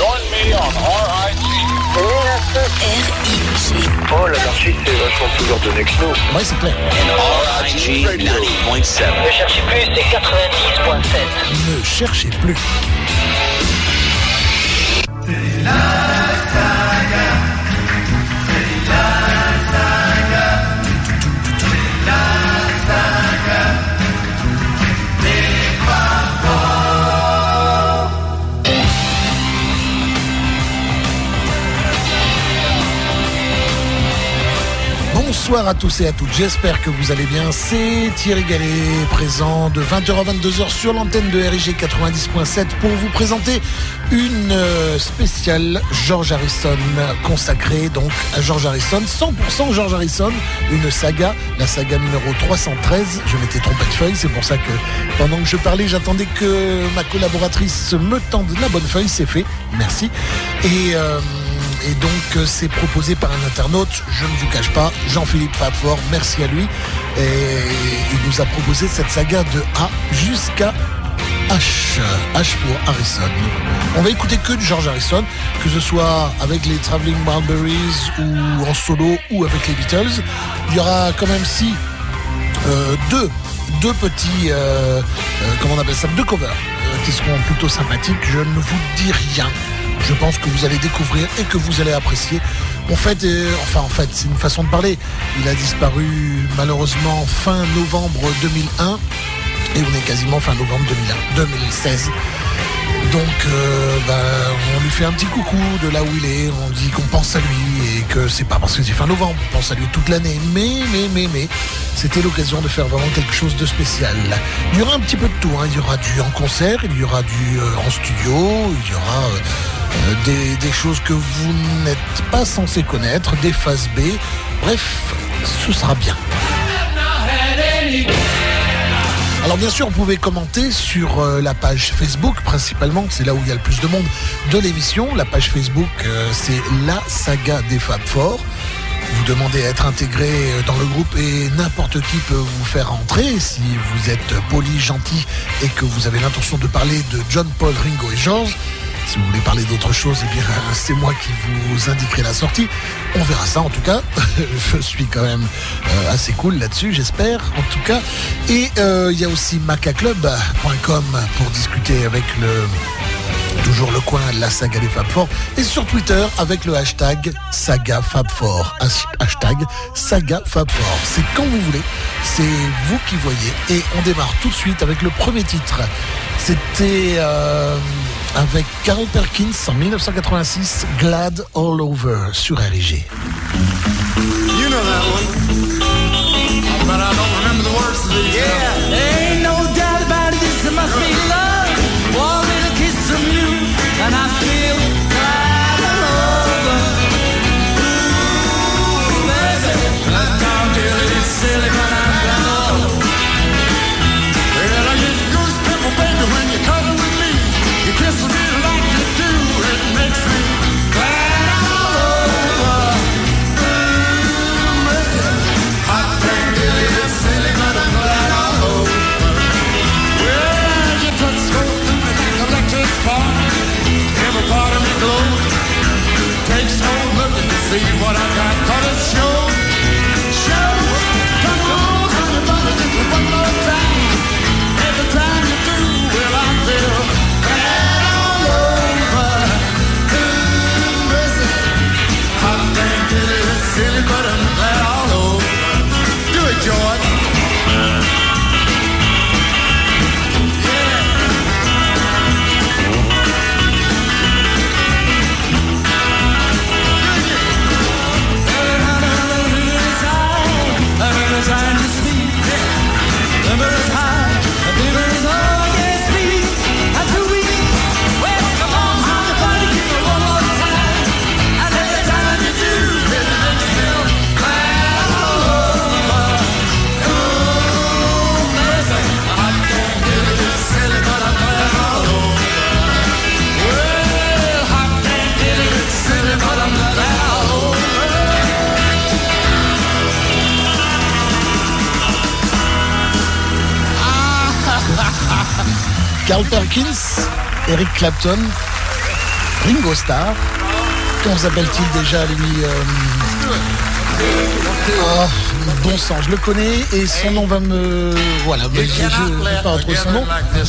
Join me on RIG. R-I-G. Oh, l'anarchie, c'est vachement plus ordonné que nous. Ouais, c'est clair. RIG 90.7. Ne cherchez plus, c'est 90.7. Ne cherchez plus. Bonsoir à tous et à toutes, j'espère que vous allez bien. C'est Thierry Gallet, présent de 20h à 22h sur l'antenne de RIG 90.7 pour vous présenter une euh, spéciale George Harrison consacrée donc à George Harrison, 100% George Harrison, une saga, la saga numéro 313. Je m'étais trompé de feuille, c'est pour ça que pendant que je parlais, j'attendais que ma collaboratrice me tende la bonne feuille, c'est fait, merci. Et... euh, et donc euh, c'est proposé par un internaute, je ne vous cache pas, Jean-Philippe Fabfort, merci à lui. Et il nous a proposé cette saga de A jusqu'à H, H pour Harrison. On va écouter que de George Harrison, que ce soit avec les Traveling Barberries ou en solo ou avec les Beatles. Il y aura quand même si deux, deux petits, euh, euh, comment on appelle ça, deux covers qui seront plutôt sympathiques. Je ne vous dis rien. Je pense que vous allez découvrir et que vous allez apprécier. En fait, euh, enfin en fait, c'est une façon de parler. Il a disparu malheureusement fin novembre 2001 et on est quasiment fin novembre 2001, 2016. Donc, euh, bah, on lui fait un petit coucou de là où il est. On dit qu'on pense à lui et que c'est pas parce que c'est fin novembre, on pense à lui toute l'année. Mais, mais, mais, mais, c'était l'occasion de faire vraiment quelque chose de spécial. Il y aura un petit peu de tout. hein. Il y aura du en concert, il y aura du euh, en studio, il y aura euh, des, des choses que vous n'êtes pas censé connaître, des phases B. Bref, ce sera bien. Alors bien sûr, vous pouvez commenter sur euh, la page Facebook, principalement, c'est là où il y a le plus de monde de l'émission. La page Facebook, euh, c'est la saga des Fab Four. Vous demandez à être intégré euh, dans le groupe et n'importe qui peut vous faire entrer si vous êtes poli, gentil et que vous avez l'intention de parler de John, Paul, Ringo et George. Si vous voulez parler d'autre chose, eh c'est moi qui vous indiquerai la sortie. On verra ça en tout cas. Je suis quand même euh, assez cool là-dessus, j'espère en tout cas. Et euh, il y a aussi macaclub.com pour discuter avec le toujours le coin la saga des Fab Four et sur Twitter avec le hashtag saga Hashtag saga. C'est quand vous voulez, c'est vous qui voyez. Et on démarre tout de suite avec le premier titre. C'était euh, avec Carl Perkins en 1986, Glad All Over sur RIG. You know that one. But I don't remember the words to these. Yeah. Ain't Clapton. Ringo Starr. Comment s'appelle-t-il déjà lui euh, oh, Bon sang, je le connais et son nom va me... Voilà, mais je ne pas retrouver son nom.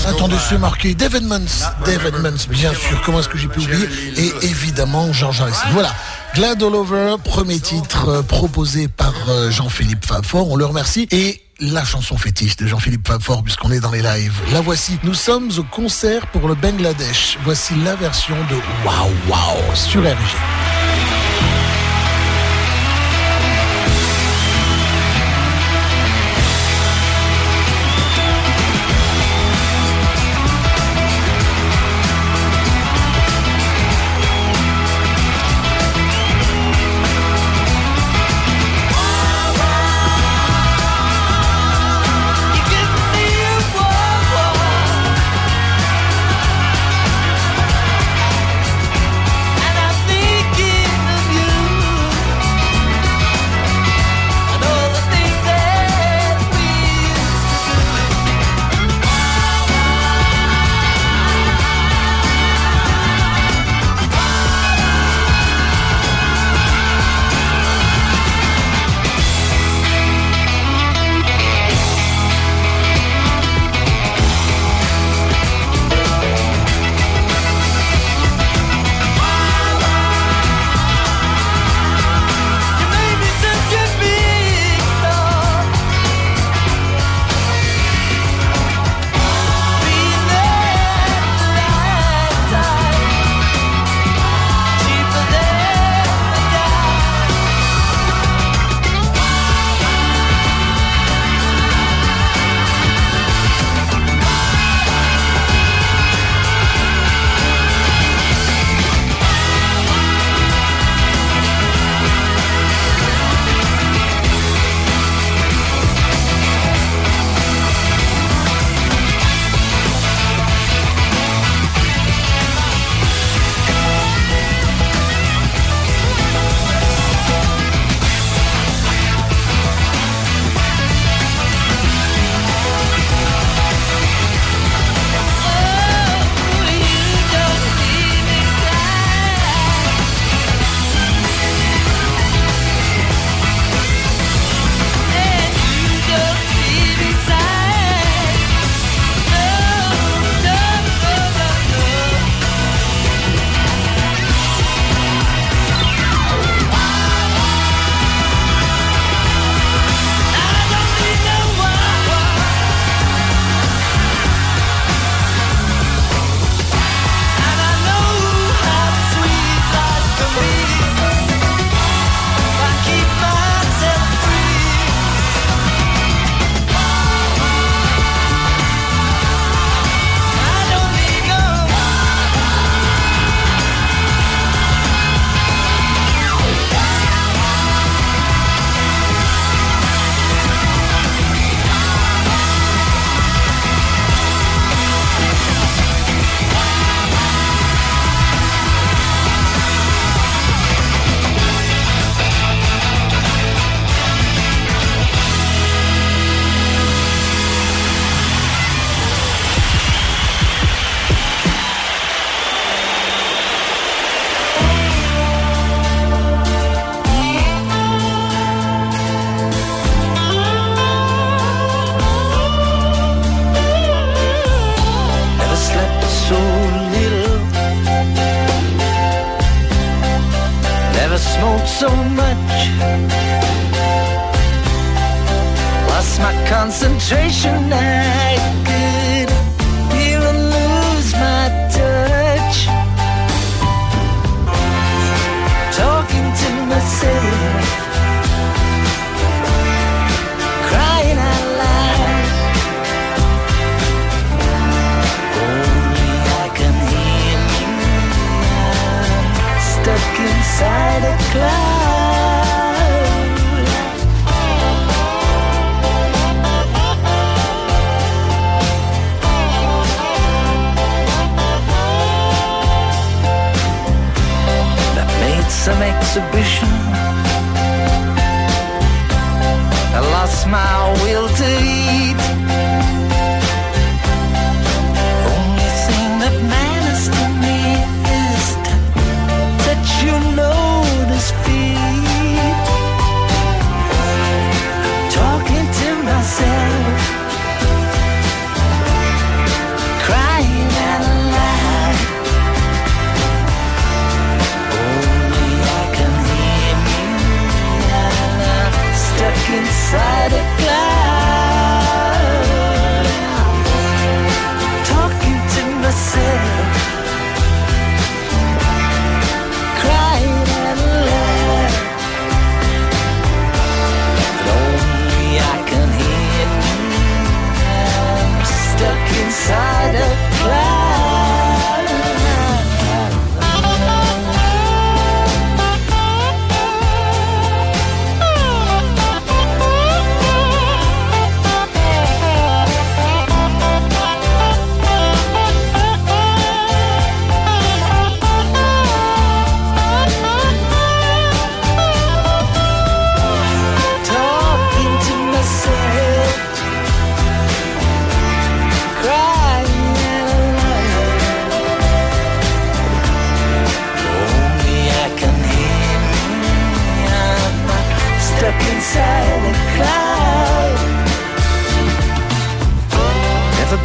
Attendez, c'est marqué Dave Edmonds. Dave Edmonds, bien sûr, comment est-ce que j'ai pu oublier? Et évidemment, George Harrison. Voilà, Glad All Over, premier titre euh, proposé par euh, Jean-Philippe Fafort. On le remercie. Et la chanson fétiche de Jean-Philippe Fafort, puisqu'on est dans les lives. La voici. Nous sommes au concert pour le Bangladesh. Voici la version de Wow Wow sur RG.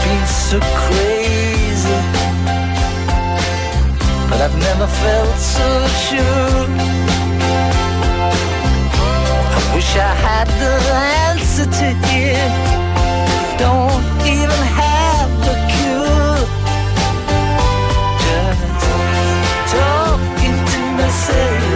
been so crazy, but I've never felt so sure. I wish I had the answer to it. Don't even have the cure. Just talking to myself.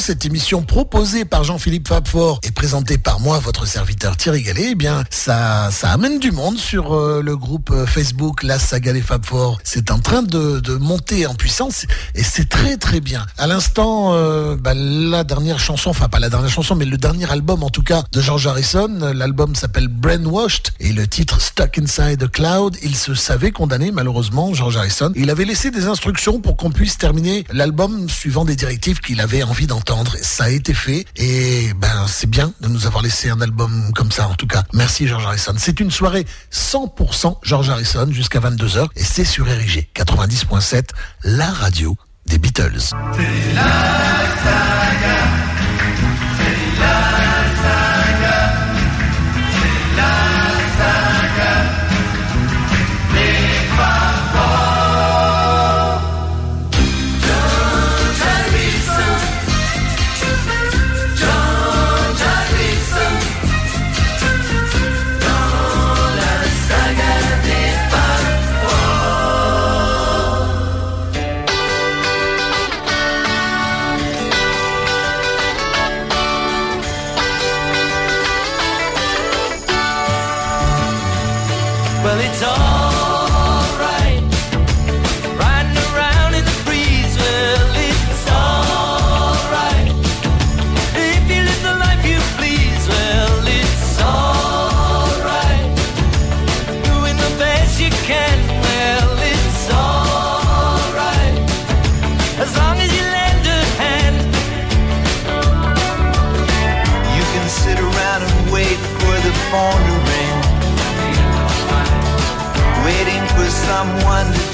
Cette émission proposée par Jean-Philippe Fabfort et présentée par moi, votre serviteur Thierry Gallet, eh bien, ça, amène du monde sur euh, le groupe euh, Facebook La Saga des Fabfort. C'est en train de, de monter en puissance et c'est très très bien. À l'instant, euh, bah, la dernière chanson, enfin pas la dernière chanson, mais le dernier album en tout cas de George Harrison. L'album s'appelle Brainwashed et le titre Stuck Inside a Cloud. Il se savait condamné malheureusement, George Harrison. Il avait laissé des instructions pour qu'on puisse terminer l'album suivant des directives qu'il avait envie d'entendre. Ça a été fait et ben c'est bien de nous avoir laissé un album comme ça en tout cas. Merci George Harrison. C'est une soirée 100% George Harrison jusqu'à 22h et c'est sur RIG 90.7, la radio des Beatles.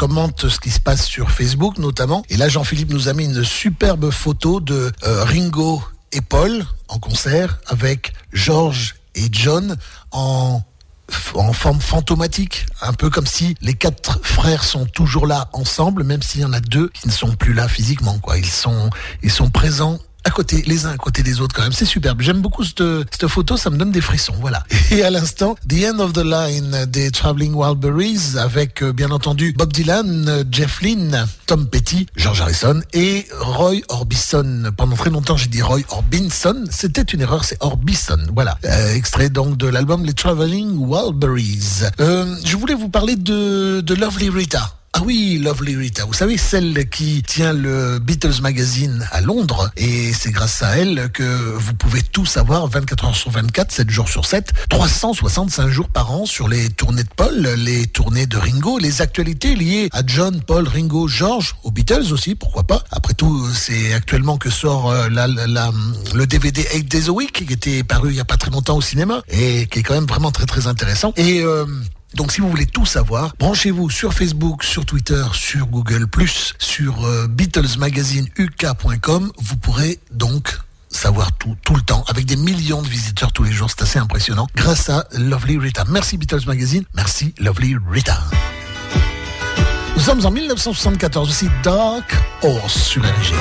commente ce qui se passe sur Facebook notamment. Et là, Jean-Philippe nous a mis une superbe photo de euh, Ringo et Paul en concert avec George et John en en forme fantomatique, un peu comme si les quatre frères sont toujours là ensemble, même s'il y en a deux qui ne sont plus là physiquement. Quoi. Ils sont, ils sont présents à côté, les uns à côté des autres quand même. C'est superbe. J'aime beaucoup cette, cette photo, ça me donne des frissons. Voilà. Et à l'instant, The End of the Line des Traveling Wildberries avec euh, bien entendu Bob Dylan, Jeff Lynne, Tom Petty, George Harrison et Roy Orbison. Pendant très longtemps, j'ai dit Roy Orbison. C'était une erreur, c'est Orbison. Voilà. Euh, extrait donc de l'album Les Traveling Wildberries. Euh, je voulais vous parler de, de Lovely Rita. Ah oui, Lovely Rita, vous savez, celle qui tient le Beatles Magazine à Londres, et c'est grâce à elle que vous pouvez tout savoir 24 heures sur 24, 7 jours sur 7, 365 jours par an sur les tournées de Paul, les tournées de Ringo, les actualités liées à John, Paul, Ringo, George, aux Beatles aussi, pourquoi pas. Après tout, c'est actuellement que sort euh, la, la- le DVD 8 Days a Week, qui était paru il y a pas très longtemps au cinéma, et qui est quand même vraiment très très intéressant. Euh, donc si vous voulez tout savoir, branchez-vous sur Facebook, sur Twitter, sur Google+, sur euh, BeatlesMagazineUK.com. Vous pourrez donc savoir tout, tout le temps, avec des millions de visiteurs tous les jours. C'est assez impressionnant. Grâce à Lovely Rita. Merci Beatles Magazine. Merci Lovely Rita. Nous sommes en 1974 aussi Dark Horse sur RG.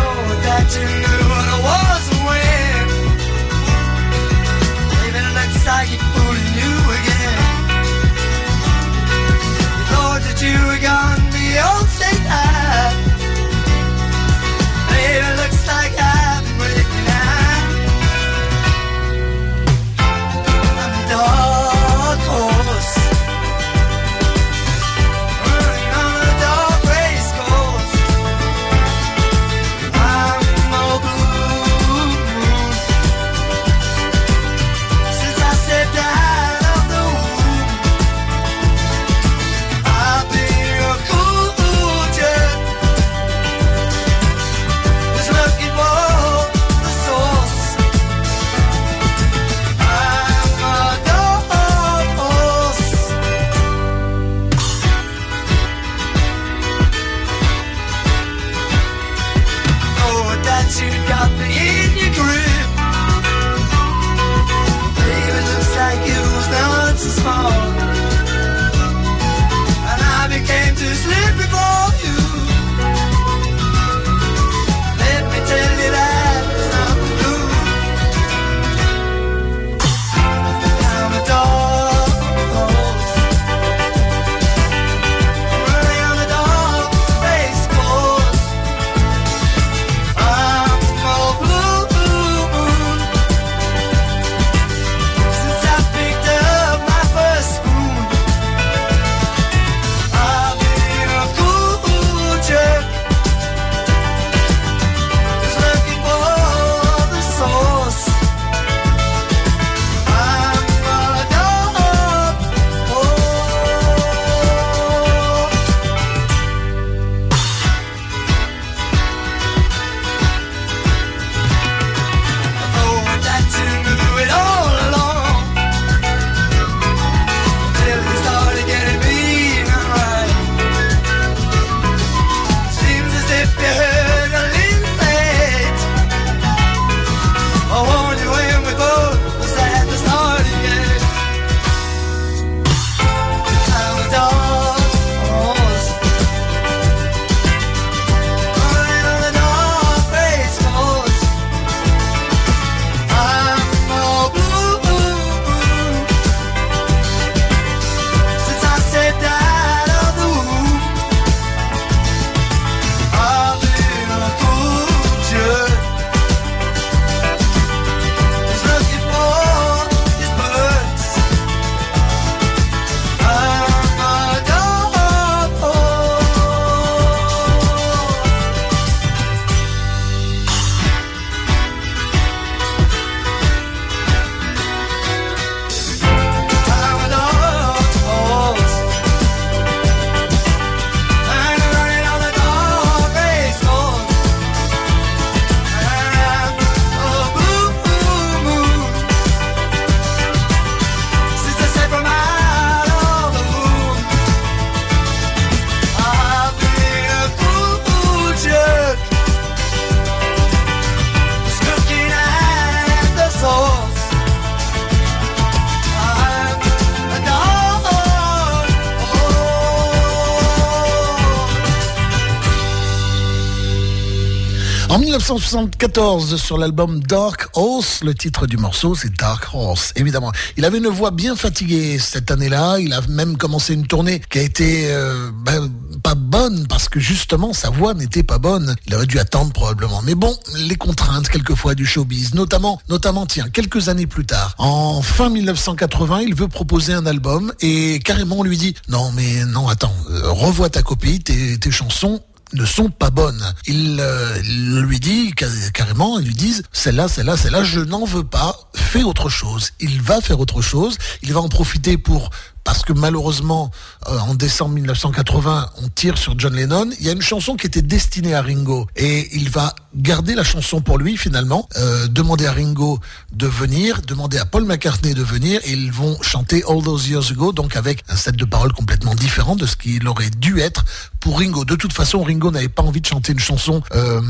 1974, sur l'album Dark Horse, le titre du morceau c'est Dark Horse, évidemment. Il avait une voix bien fatiguée cette année-là, il a même commencé une tournée qui a été euh, ben, pas bonne parce que justement sa voix n'était pas bonne. Il aurait dû attendre probablement. Mais bon, les contraintes quelquefois du showbiz, notamment, notamment tiens, quelques années plus tard, en fin 1980, il veut proposer un album et carrément on lui dit non mais non attends, euh, revois ta copie, tes, tes chansons ne sont pas bonnes. Il, euh, lui dit ca- carrément, ils lui disent celle-là, celle-là, celle-là, je n'en veux pas, fais autre chose. Il va faire autre chose, il va en profiter pour parce que malheureusement, euh, en décembre 1980, on tire sur John Lennon. Il y a une chanson qui était destinée à Ringo et il va garder la chanson pour lui finalement, euh, demander à Ringo de venir, demander à Paul McCartney de venir et ils vont chanter All Those Years Ago, donc avec un set de paroles complètement différent de ce qu'il aurait dû être pour Ringo. De toute façon, Ringo n'avait pas envie de chanter une chanson euh,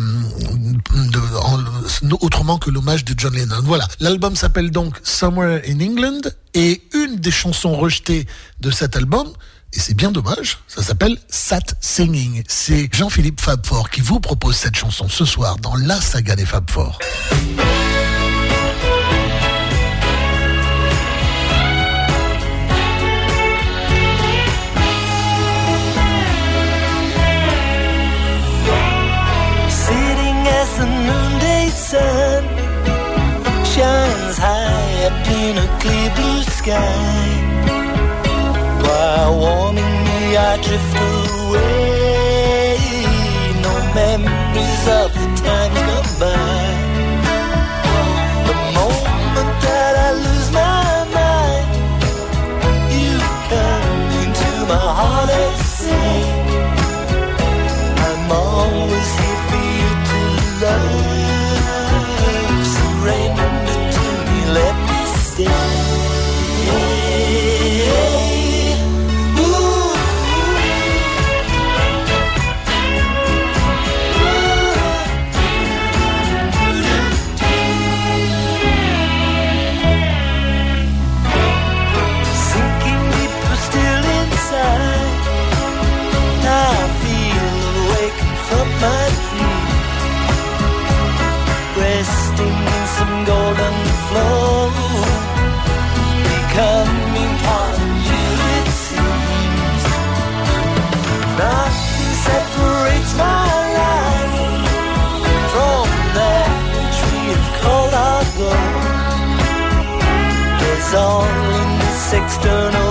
autrement que l'hommage de John Lennon. Voilà. L'album s'appelle donc Somewhere in England et une des chansons rejetées de cet album, et c'est bien dommage, ça s'appelle Sat Singing. C'est Jean-Philippe Fabfort qui vous propose cette chanson ce soir dans la saga des high up in a clear blue sky. While warming me, I drift away. No memories of the times gone by. The moment that I lose my mind, you come into my heart and say. I'm always external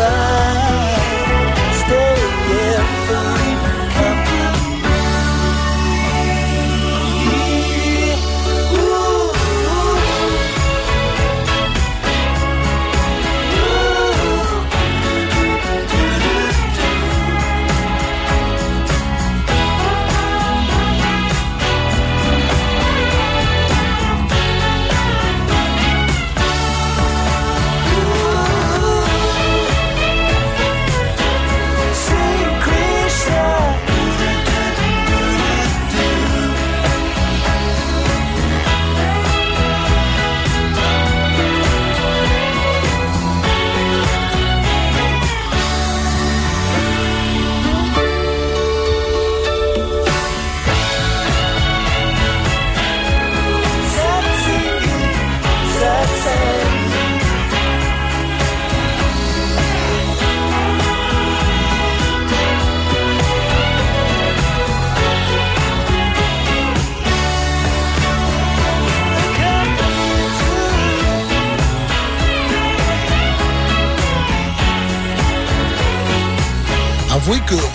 봐.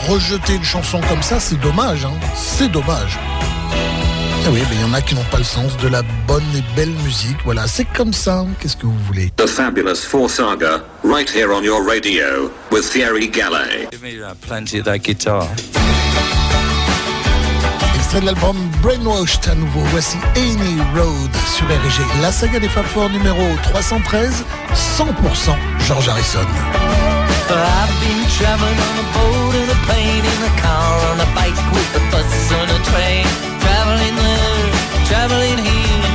Rejeter une chanson comme ça, c'est dommage. Hein. C'est dommage. Ah oui, mais il y en a qui n'ont pas le sens de la bonne et belle musique. Voilà, c'est comme ça. Qu'est-ce que vous voulez? The Fabulous Four Saga, right here on your radio, with Thierry Gallet. Give me uh, plenty of that guitar. Extrait de l'album Brainwashed à nouveau. Voici Any Road sur RG. La saga des Fab Four numéro 313, 100% George Harrison. I've been traveling on a boat and a plane in a car on a bike with a bus on a train. Traveling there, traveling here,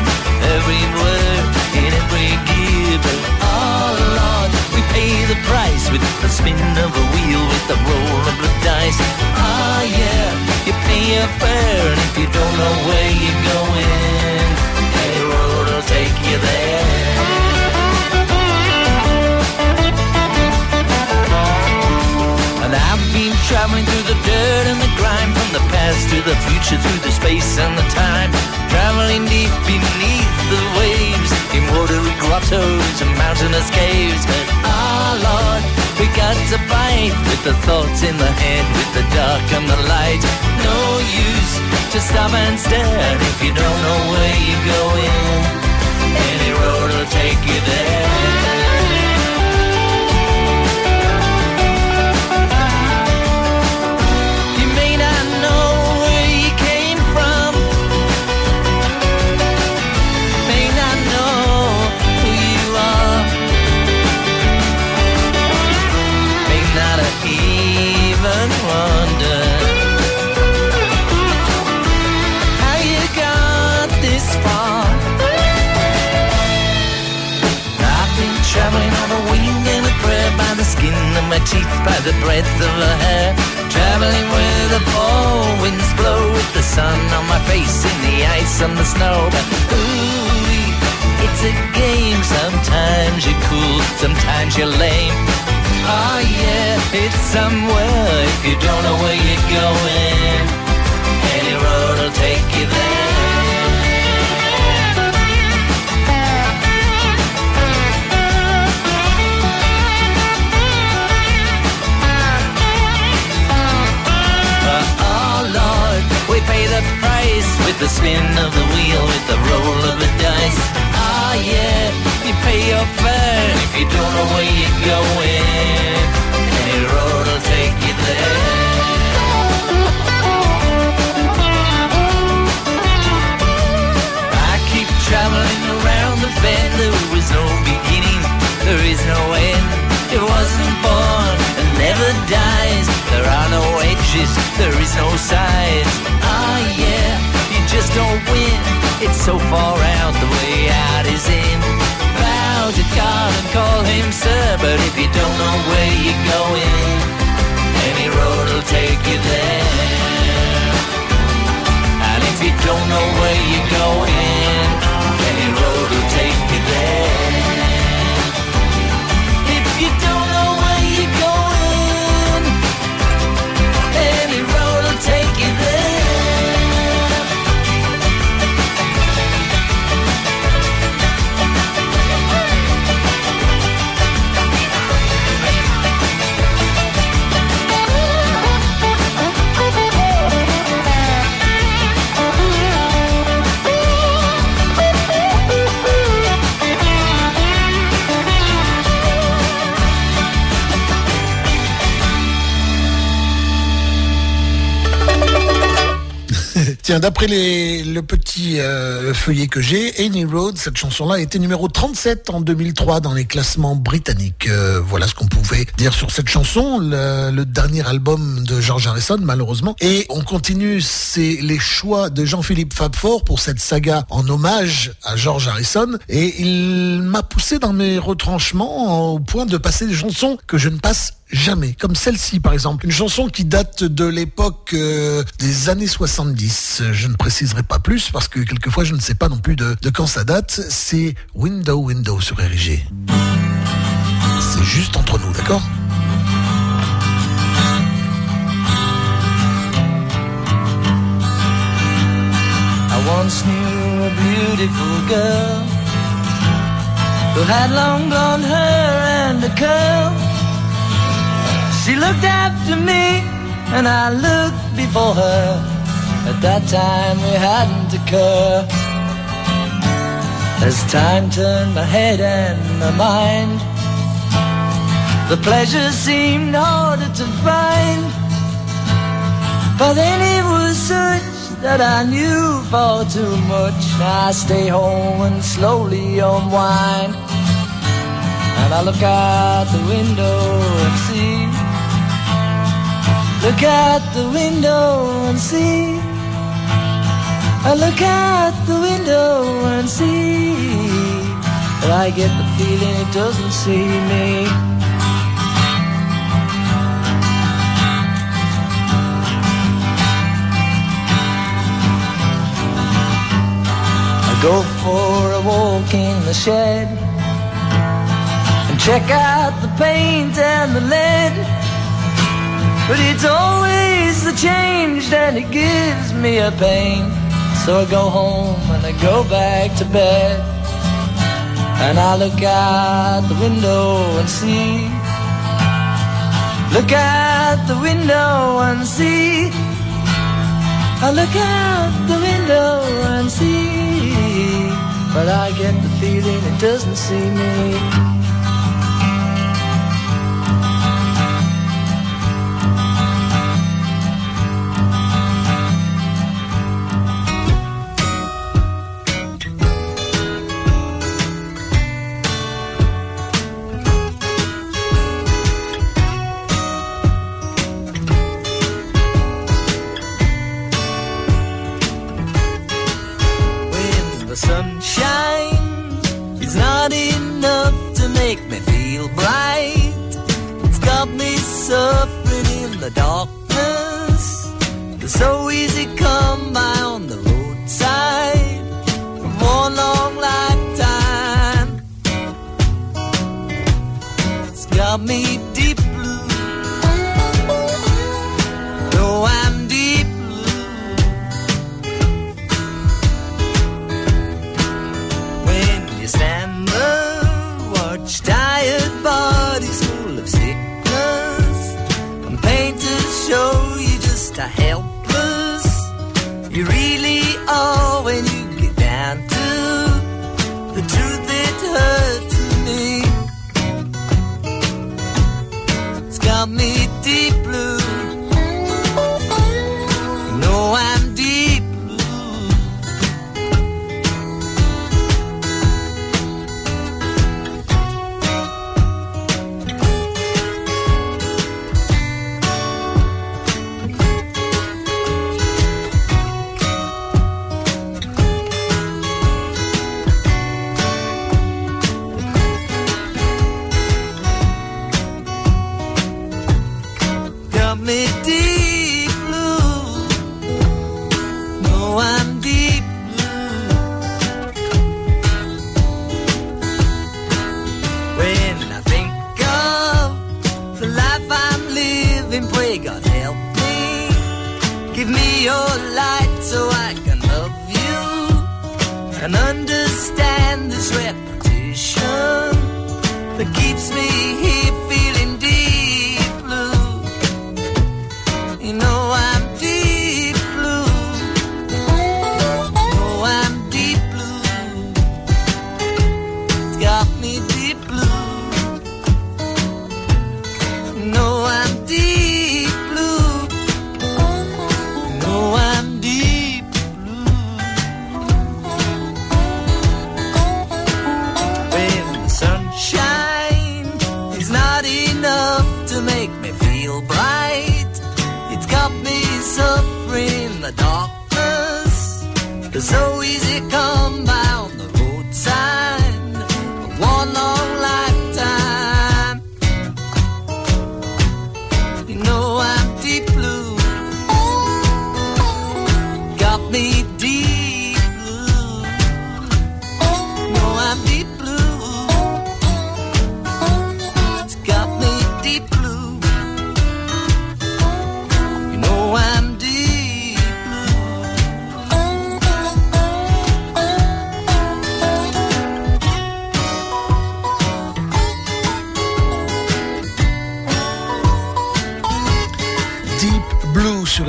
everywhere, in every gear. But oh Lord, we pay the price with the spin of a wheel, with the roll of the dice. Ah yeah, you pay your fare, and if you don't know where you're going, any road will take you there. Been traveling through the dirt and the grime From the past to the future, through the space and the time. Traveling deep beneath the waves In watery grottos and mountainous caves. But ah Lord, we got to fight With the thoughts in the head, with the dark and the light. No use to stop and stare If you don't know where you're going. Any road will take you there my teeth, by the breadth of her hair. Traveling where the fall winds blow with the sun on my face in the ice and the snow. But ooh, it's a game. Sometimes you're cool, sometimes you're lame. Oh yeah, it's somewhere if you don't know where you're going. Any road will take you there. The spin of the wheel, with the roll of the dice. Ah yeah, you pay your fare if you don't know where you're going. Any road will take you there. I keep traveling around the bend. There was no beginning, there is no end. It wasn't born and never dies. There are no edges, there is no sides. Ah yeah, just don't win. It's so far out, the way out is in. Bow to God and call him sir, but if you don't know where you're going, any road will take you there. And if you don't know where you're going, any road will take you there. D'après le petit euh, feuillet que j'ai, Any Road, cette chanson-là était numéro 37 en 2003 dans les classements britanniques. Euh, voilà ce qu'on pouvait dire sur cette chanson, le, le dernier album de George Harrison, malheureusement. Et on continue, c'est les choix de Jean-Philippe Fabfort pour cette saga en hommage à George Harrison. Et il m'a poussé dans mes retranchements au point de passer des chansons que je ne passe jamais. Comme celle-ci, par exemple. Une chanson qui date de l'époque euh, des années 70. Je ne préciserai pas plus parce que quelquefois je ne sais pas non plus de, de quand ça date. C'est Window Window sur RG. C'est juste entre nous, d'accord? Once knew a beautiful girl who had long and a curl. She looked after me, and I looked before her. At that time we hadn't a occurred. As time turned my head and my mind, the pleasure seemed harder to find. But then it was such that I knew far too much. I stay home and slowly unwind. And I look out the window and see. Look out the window and see. I look out the window and see. But I get the feeling it doesn't see me. I go for a walk in the shed and check out the paint and the lead. But it's always the change and it gives me a pain. So I go home and I go back to bed. And I look out the window and see. Look out the window and see. I look out the window and see. But I get the feeling it doesn't see me.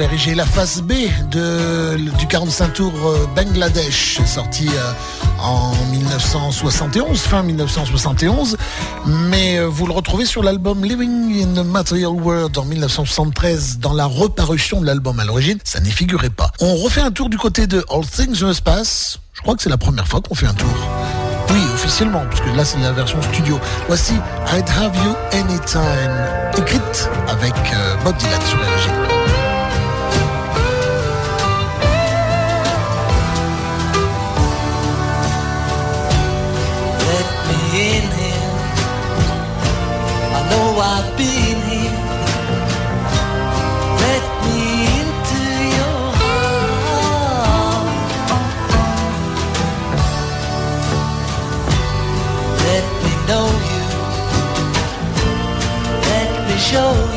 RG, la phase B du 45 tours euh, Bangladesh, sorti euh, en 1971, fin 1971. Mais euh, vous le retrouvez sur l'album Living in the Material World en 1973, dans la reparution de l'album à l'origine. Ça n'y figurait pas. On refait un tour du côté de All Things Must Pass. Je crois que c'est la première fois qu'on fait un tour. Oui, officiellement, puisque là c'est la version studio. Voici I'd Have You Anytime, écrite avec Bob Dylan sur RG. Let I've been here. Let me into your heart. Let me know you. Let me show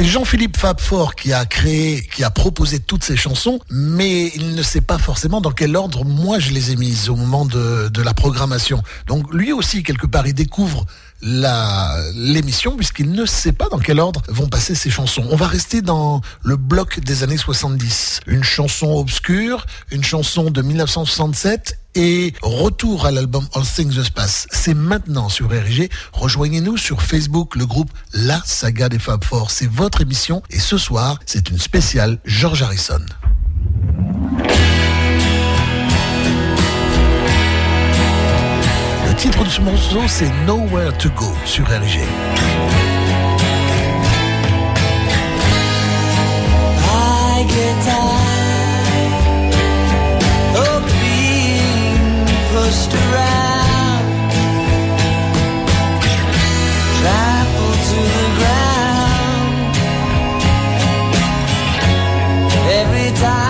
c'est Jean-Philippe Fabfort qui a créé, qui a proposé toutes ces chansons, mais il ne sait pas forcément dans quel ordre moi je les ai mises au moment de, de la programmation. Donc lui aussi quelque part il découvre la l'émission puisqu'il ne sait pas dans quel ordre vont passer ces chansons. On va rester dans le bloc des années 70. Une chanson obscure, une chanson de 1967 et retour à l'album All Things Must Pass. C'est maintenant sur RG. Rejoignez-nous sur Facebook, le groupe La Saga des Fab Four. C'est votre émission et ce soir, c'est une spéciale George Harrison. Le titre de ce morceau, c'est Nowhere to Go sur RG. Trampled to the ground. Every time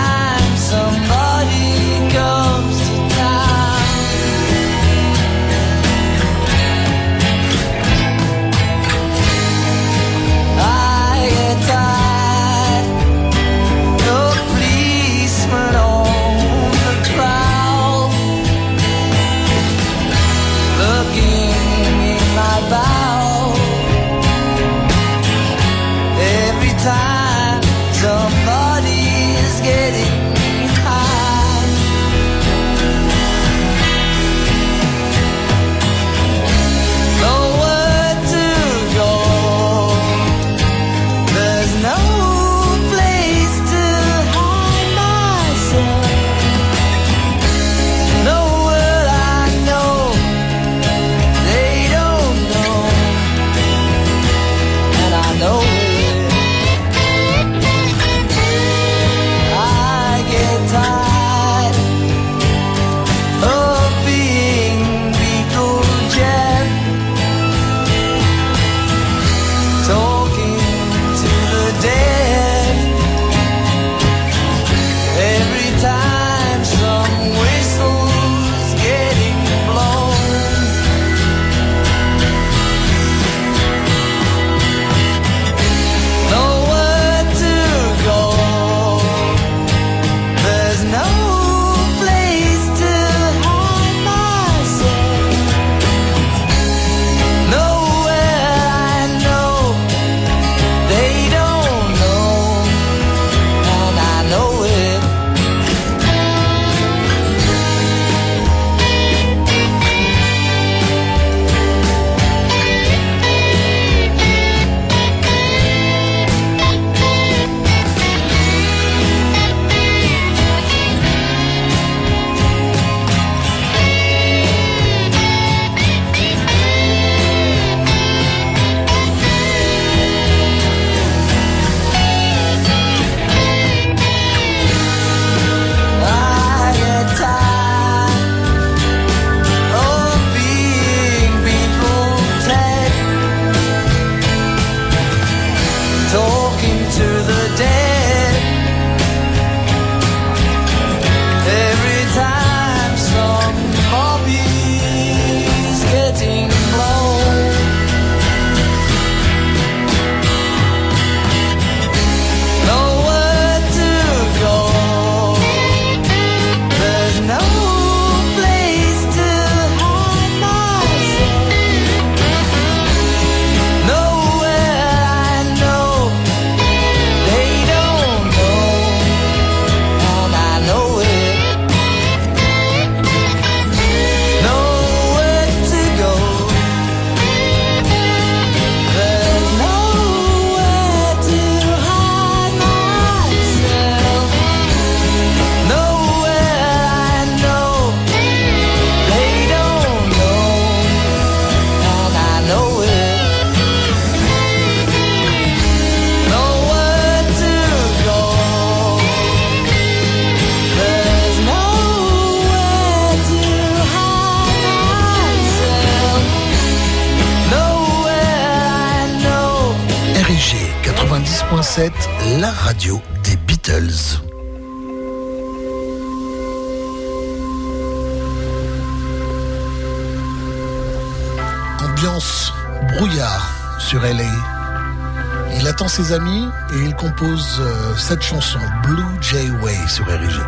ses amis et il compose euh, cette chanson Blue Jay Way sur RG.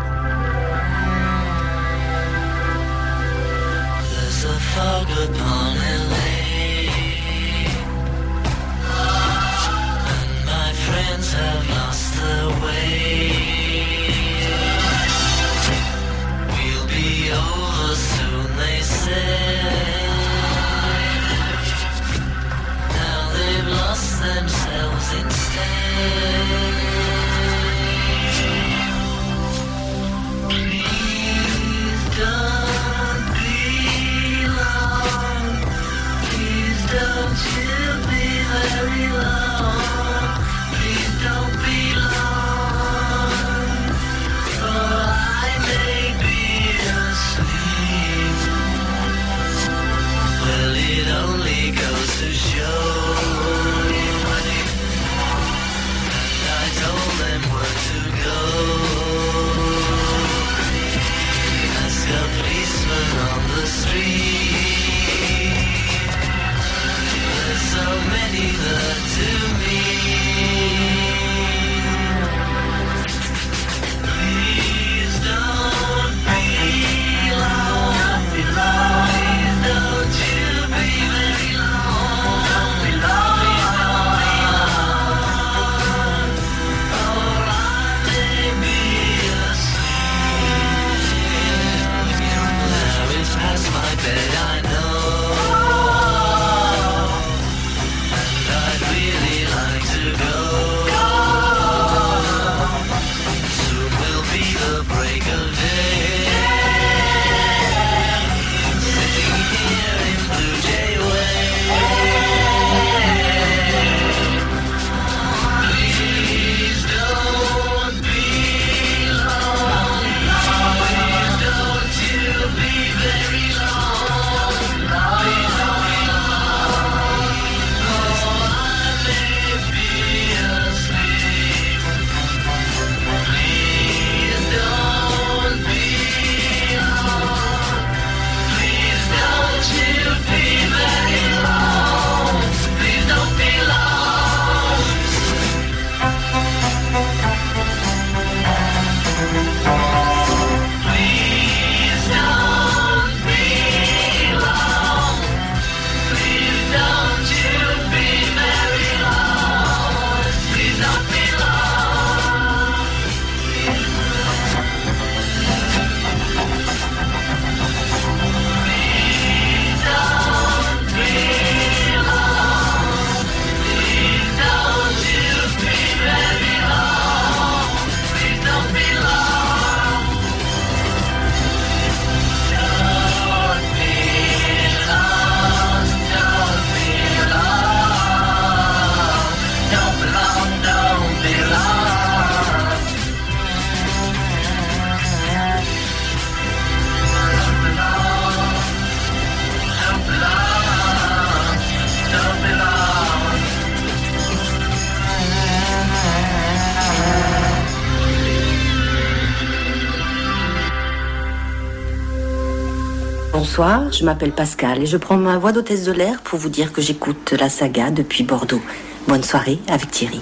Bonsoir, je m'appelle Pascal et je prends ma voix d'hôtesse de l'air pour vous dire que j'écoute la saga depuis Bordeaux. Bonne soirée avec Thierry.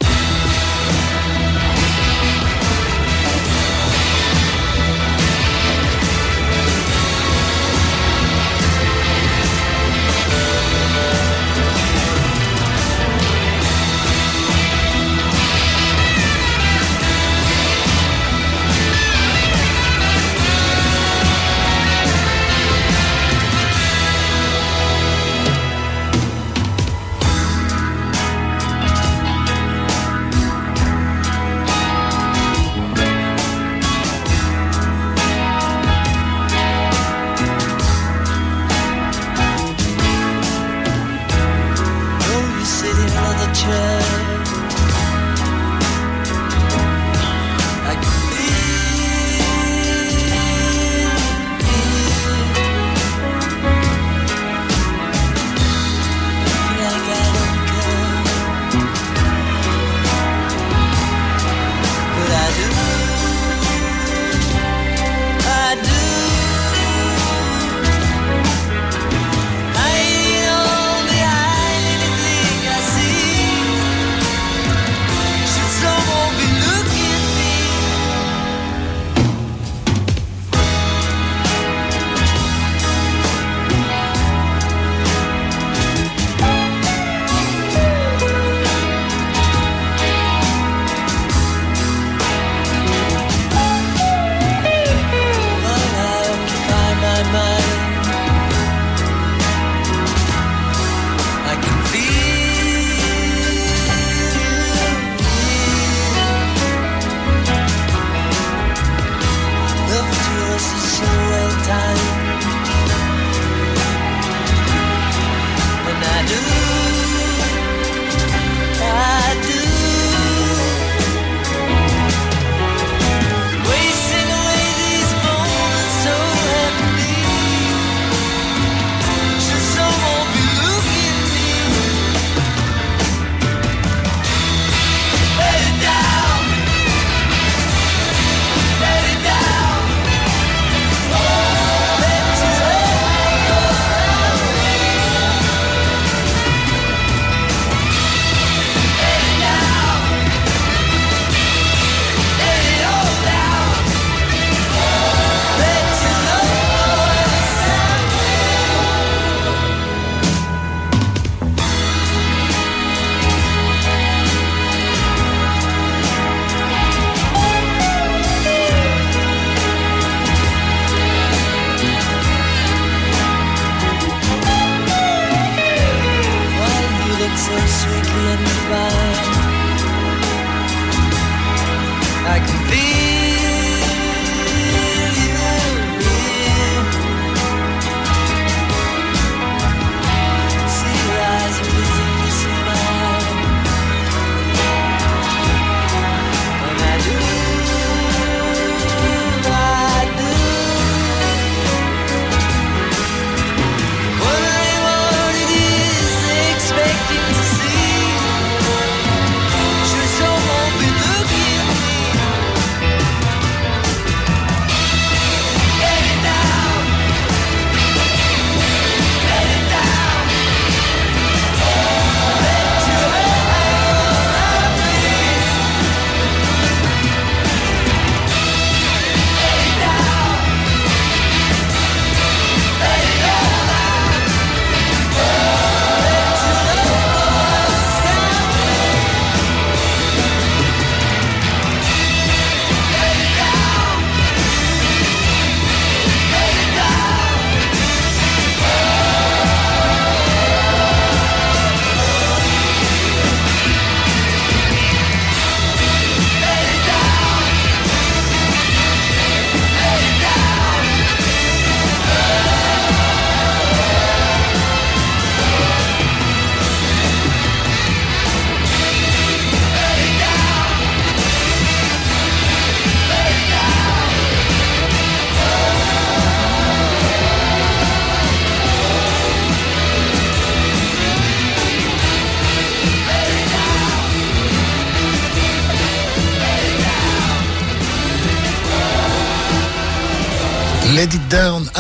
be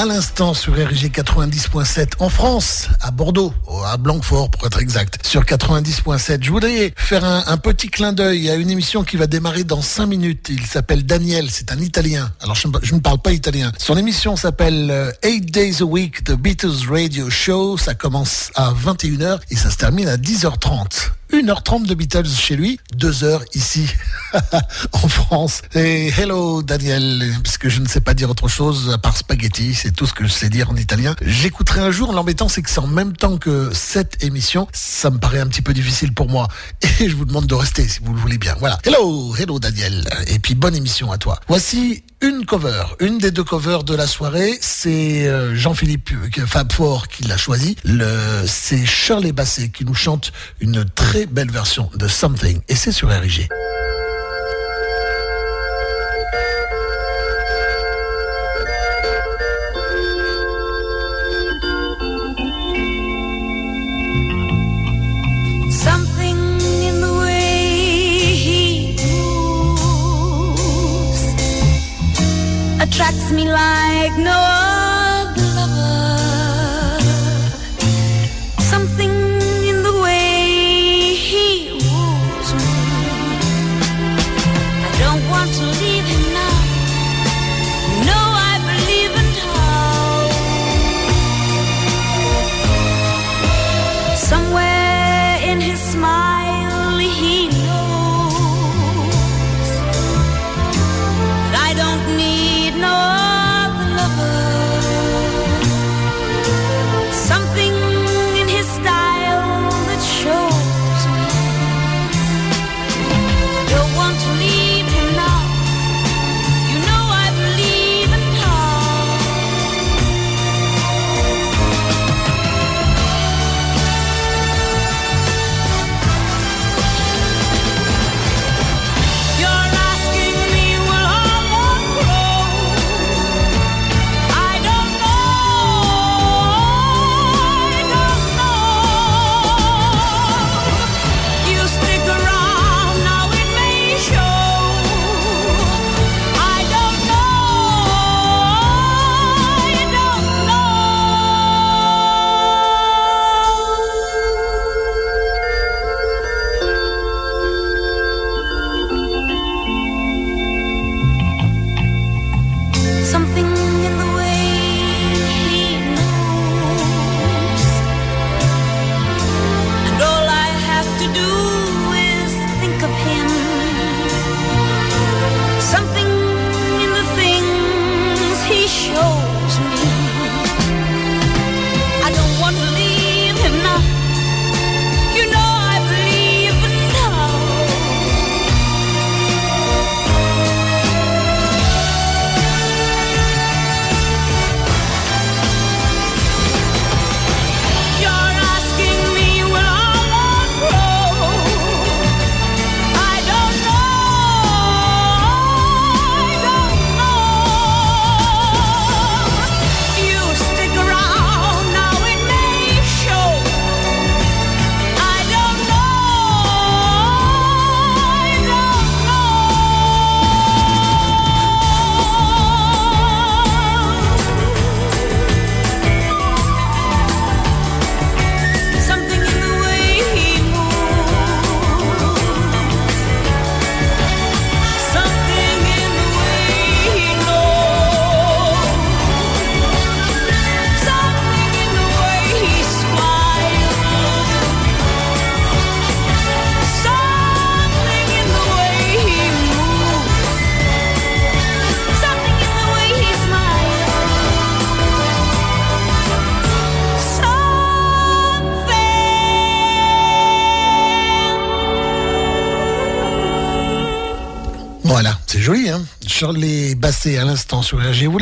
à l'instant sur RG 90.7 en France, à Bordeaux, à Blanquefort pour être exact, sur 90.7. Je voudrais faire un, petit clin d'œil à une émission qui va démarrer dans 5 minutes. Il s'appelle Daniel, c'est un Italien. Alors je, ne- je ne parle pas italien. Son émission s'appelle euh, 8 Days a Week, The Beatles Radio Show. Ça commence à 21h et ça se termine à 10h30. 1h30 de Beatles chez lui, 2h ici en France. Et hello Daniel, parce que je ne sais pas dire autre chose à part spaghetti, c'est tout ce que je sais dire en italien. J'écouterai un jour, l'embêtant c'est que c'est en même temps que cette émission, ça me paraît un petit peu difficile pour moi. Et je vous demande de rester si vous le voulez bien. Voilà. Hello, hello Daniel. Et puis bonne émission à toi. Voici une cover, une des deux covers de la soirée, c'est euh, Jean-Philippe euh, Fabfort qui l'a choisi. C'est Shirley Bassey qui nous chante une très belle version de Something et c'est sur RIG. Attracts me like no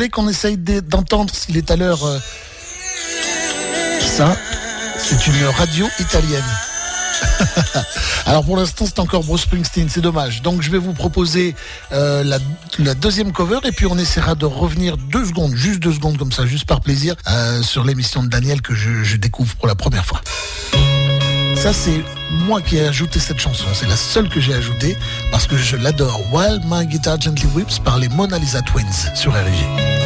qu'on essaye de- d'entendre s'il est à l'heure euh, Ça, c'est une radio italienne. Alors pour l'instant c'est encore Bruce Springsteen, c'est dommage. Donc je vais vous proposer euh, la, deuxième cover et puis on essaiera de revenir deux secondes, juste deux secondes comme ça, juste par plaisir, euh, sur l'émission de Daniel que je découvre pour la première fois. Ça c'est moi qui ai ajouté cette chanson, c'est la seule que j'ai ajoutée parce que je l'adore. While My Guitar Gently Whips par les Mona Lisa Twins sur RG.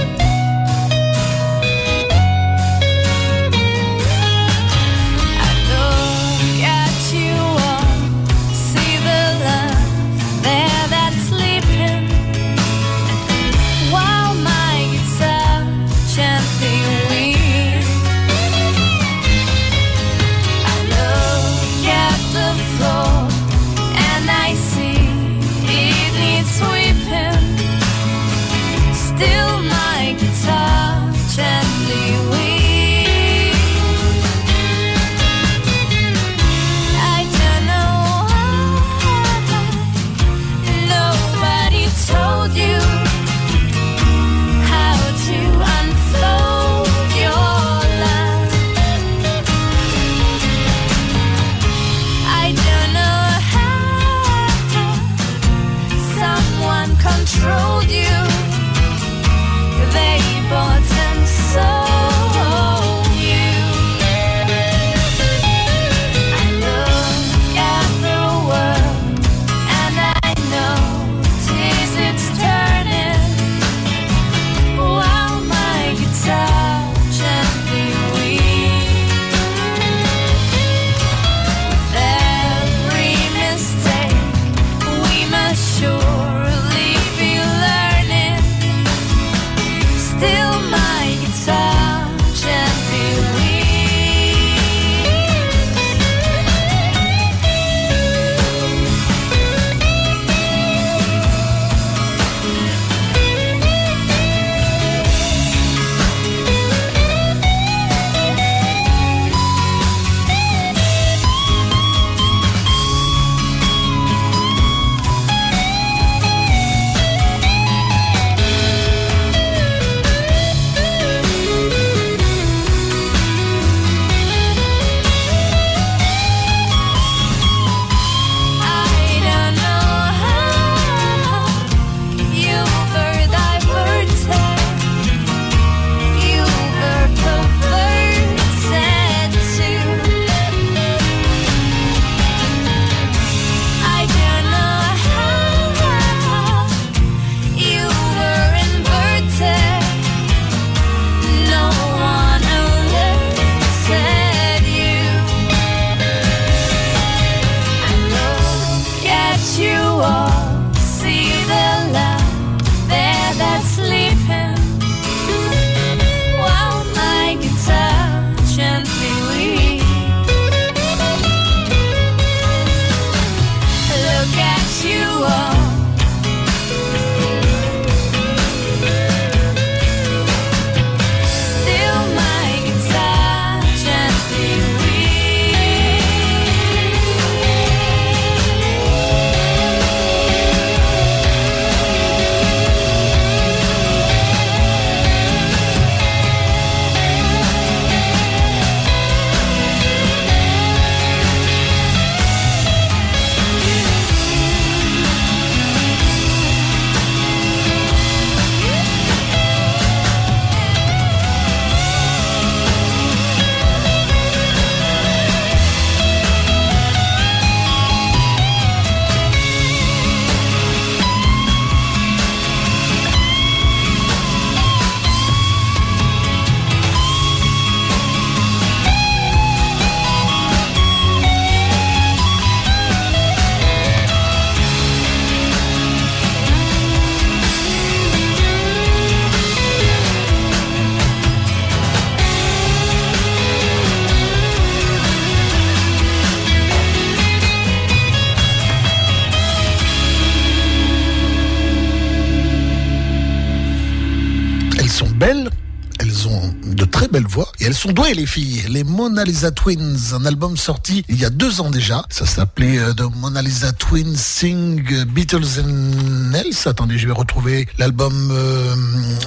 Sont les filles. Les Mona Lisa Twins, un album sorti il y a deux ans déjà. Ça s'appelait euh, The Mona Lisa Twins Sing Beatles and Else. Attendez, je vais retrouver l'album euh,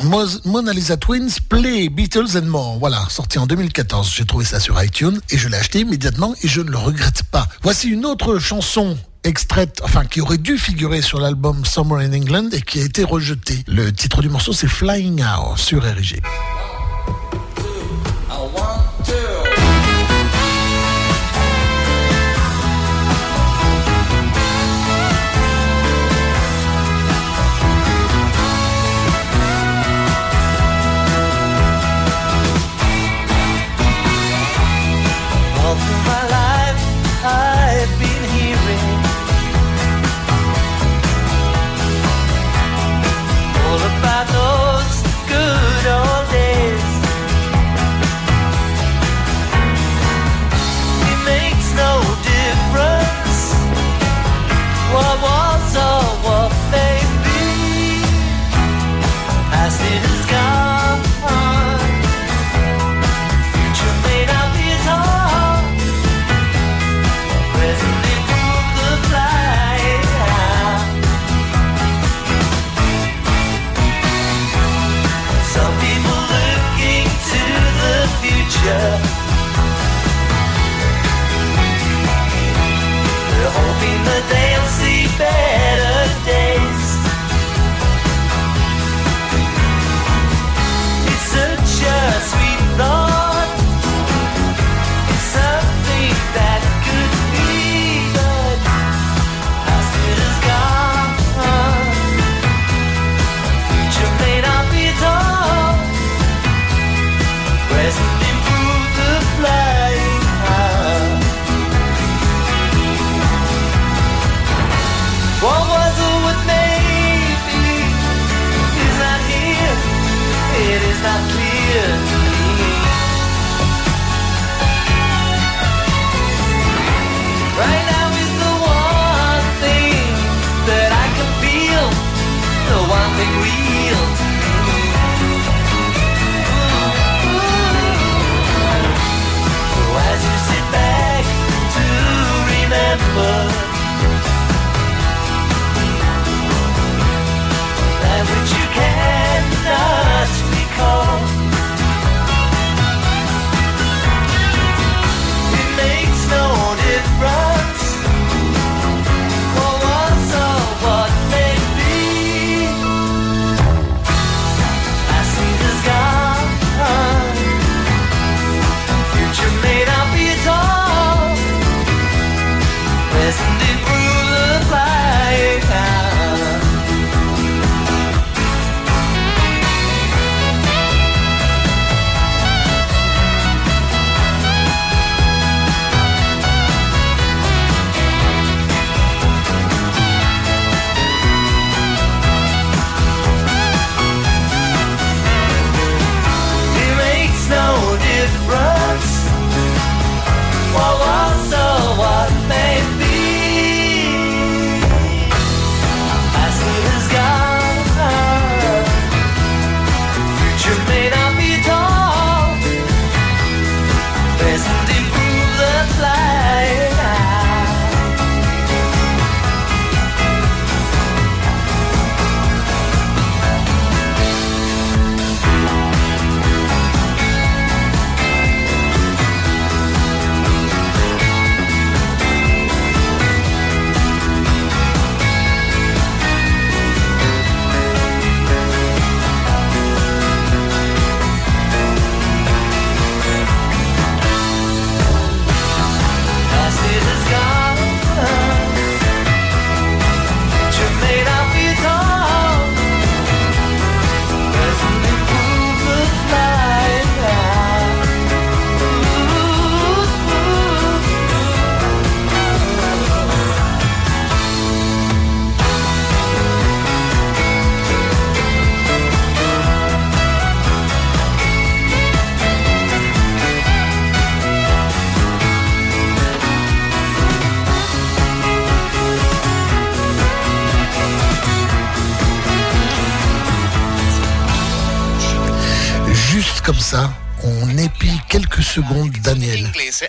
Mo- Mona Lisa Twins Play Beatles and More. Voilà, sorti en 2014. J'ai trouvé ça sur iTunes et je l'ai acheté immédiatement et je ne le regrette pas. Voici une autre chanson extraite, enfin qui aurait dû figurer sur l'album Summer in England et qui a été rejetée. Le titre du morceau c'est Flying Out sur RG.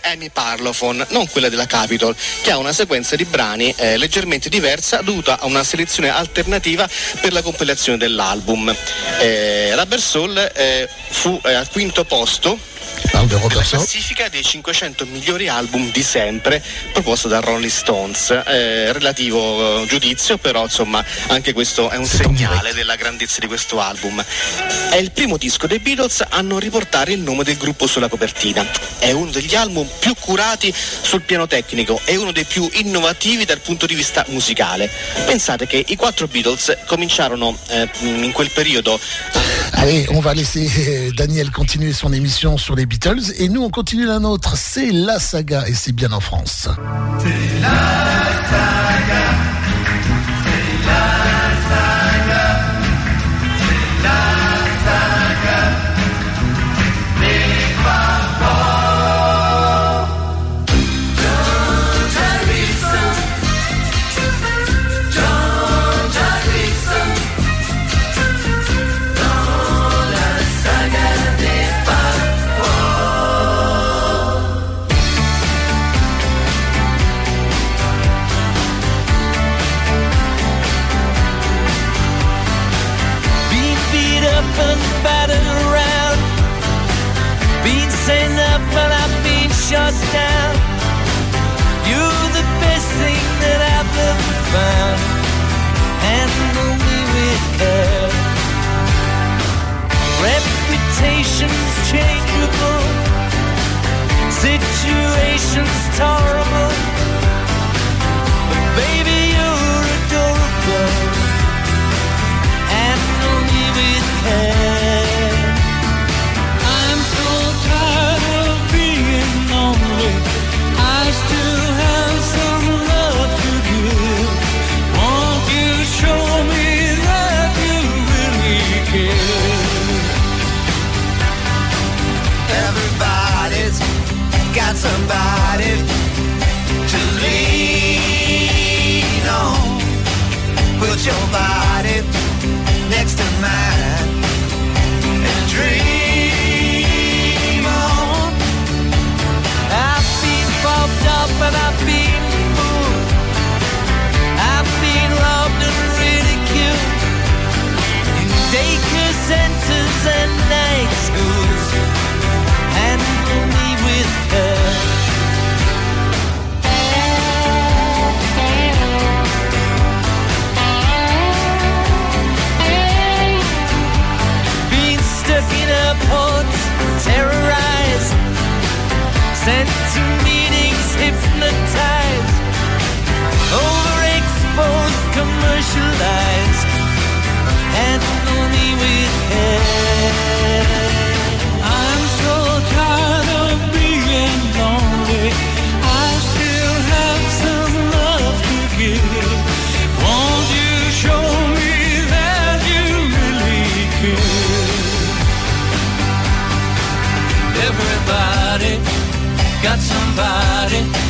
Amy Parlophone, non quella della Capitol, che ha una sequenza di brani eh, leggermente diversa dovuta a una selezione alternativa per la compilazione dell'album. Eh, Rubber Soul eh, fu eh, al quinto posto Della Robertson. classifica dei 500 migliori album di sempre proposto da Rolling Stones. Eh, relativo eh, giudizio, però insomma anche questo è un segnale della grandezza di questo album. È il primo disco dei Beatles a non riportare il nome del gruppo sulla copertina. È uno degli album più curati sul piano tecnico e uno dei più innovativi dal punto di vista musicale. Pensate che i quattro Beatles cominciarono eh, in quel periodo Allez, on va laisser euh, Daniel continuer son émission sur les Beatles et nous on continue la nôtre. C'est la saga et c'est bien en France. Being Situation's terrible. Socialize and me with care. I'm so tired of being lonely. I still have some love to give. Won't you show me that you really care? Everybody got somebody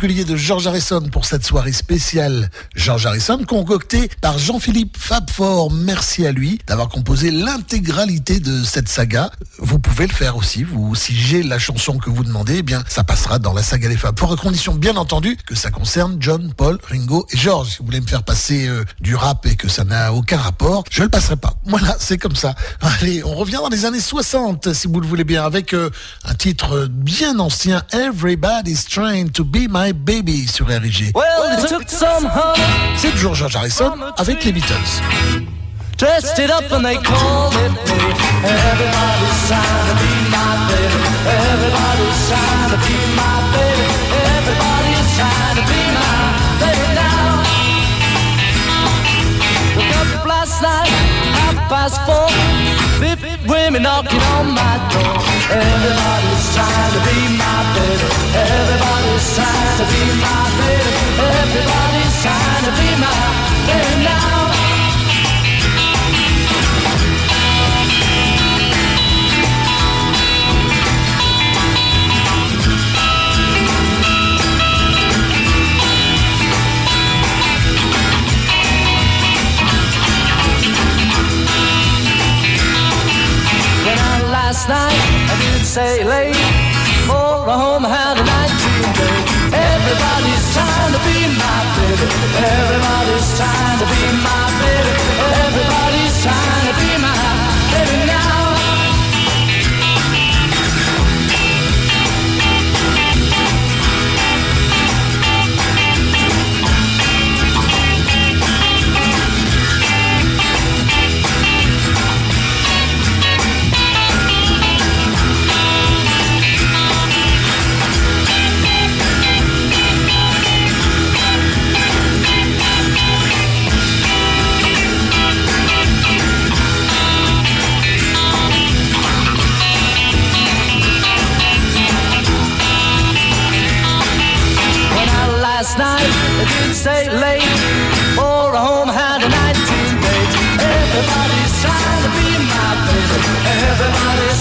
particulier de George Harrison pour cette soirée spéciale. George Harrison concocté par Jean-Philippe Fabfort. Merci à lui d'avoir composé l'intégralité de cette saga. Vous pouvez le faire aussi. Vous, si j'ai la chanson que vous demandez, eh bien, ça passera dans la saga des Fabfort à condition bien entendu que ça concerne John, Paul, Ringo et George. Si vous voulez me faire passer euh, du rap et que ça n'a aucun rapport, je le passerai pas. Voilà, c'est comme ça. Allez, on revient dans les années 60, si vous le voulez bien, avec euh, titre bien ancien, Everybody's Trying to Be My Baby sur RIG. Well, they took some C'est toujours George Harrison avec les Beatles. dressed it up and they called it me. Everybody's trying to be my baby. Everybody's trying to be my baby. Everybody's trying to be my baby now. Woke up last night, half past four. Women knocking on my door. Everybody's trying to be my baby. Everybody's trying to be my baby. Everybody's trying to be my baby now. Everybody's trying to be my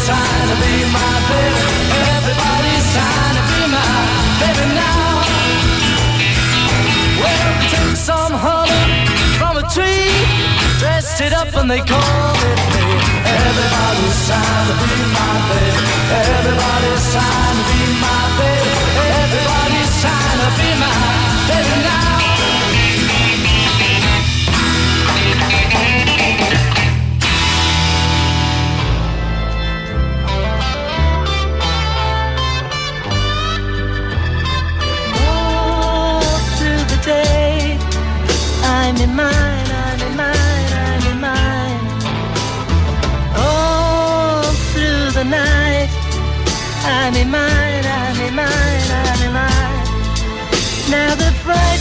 trying to be my baby. Everybody's trying to be my baby now. Well, took some honey from a tree, dressed it up and they called it me. Everybody's trying to be my baby. Everybody's trying to be my baby. Everybody's trying to be my baby now. mine, I'll be mine, I'll be mine. Now the Friday.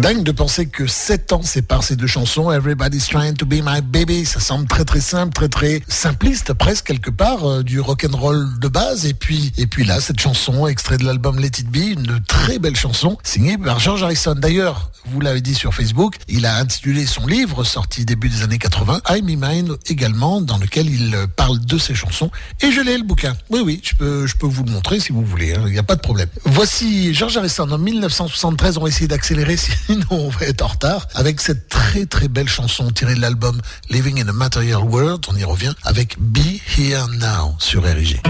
Dingue de penser que 7 ans séparent ces deux chansons. Everybody's trying to be my baby. Ça semble très très simple, très très simpliste presque quelque part euh, du rock and roll de base. Et puis et puis là cette chanson extrait de l'album Let It Be, une très belle chanson signée par George Harrison. D'ailleurs, vous l'avez dit sur Facebook, il a intitulé son livre sorti début des années 80, I'm Me Mine également, dans lequel il euh, parle de ses chansons. Et je l'ai le bouquin. Oui oui, je peux je peux vous le montrer si vous voulez. hein. Il n'y a pas de problème. Voici George Harrison en 1973. On va d'accélérer sinon on va être en retard avec cette très très belle chanson tirée de l'album Living in a Material World. On y revient avec Be Here Now sur RIG.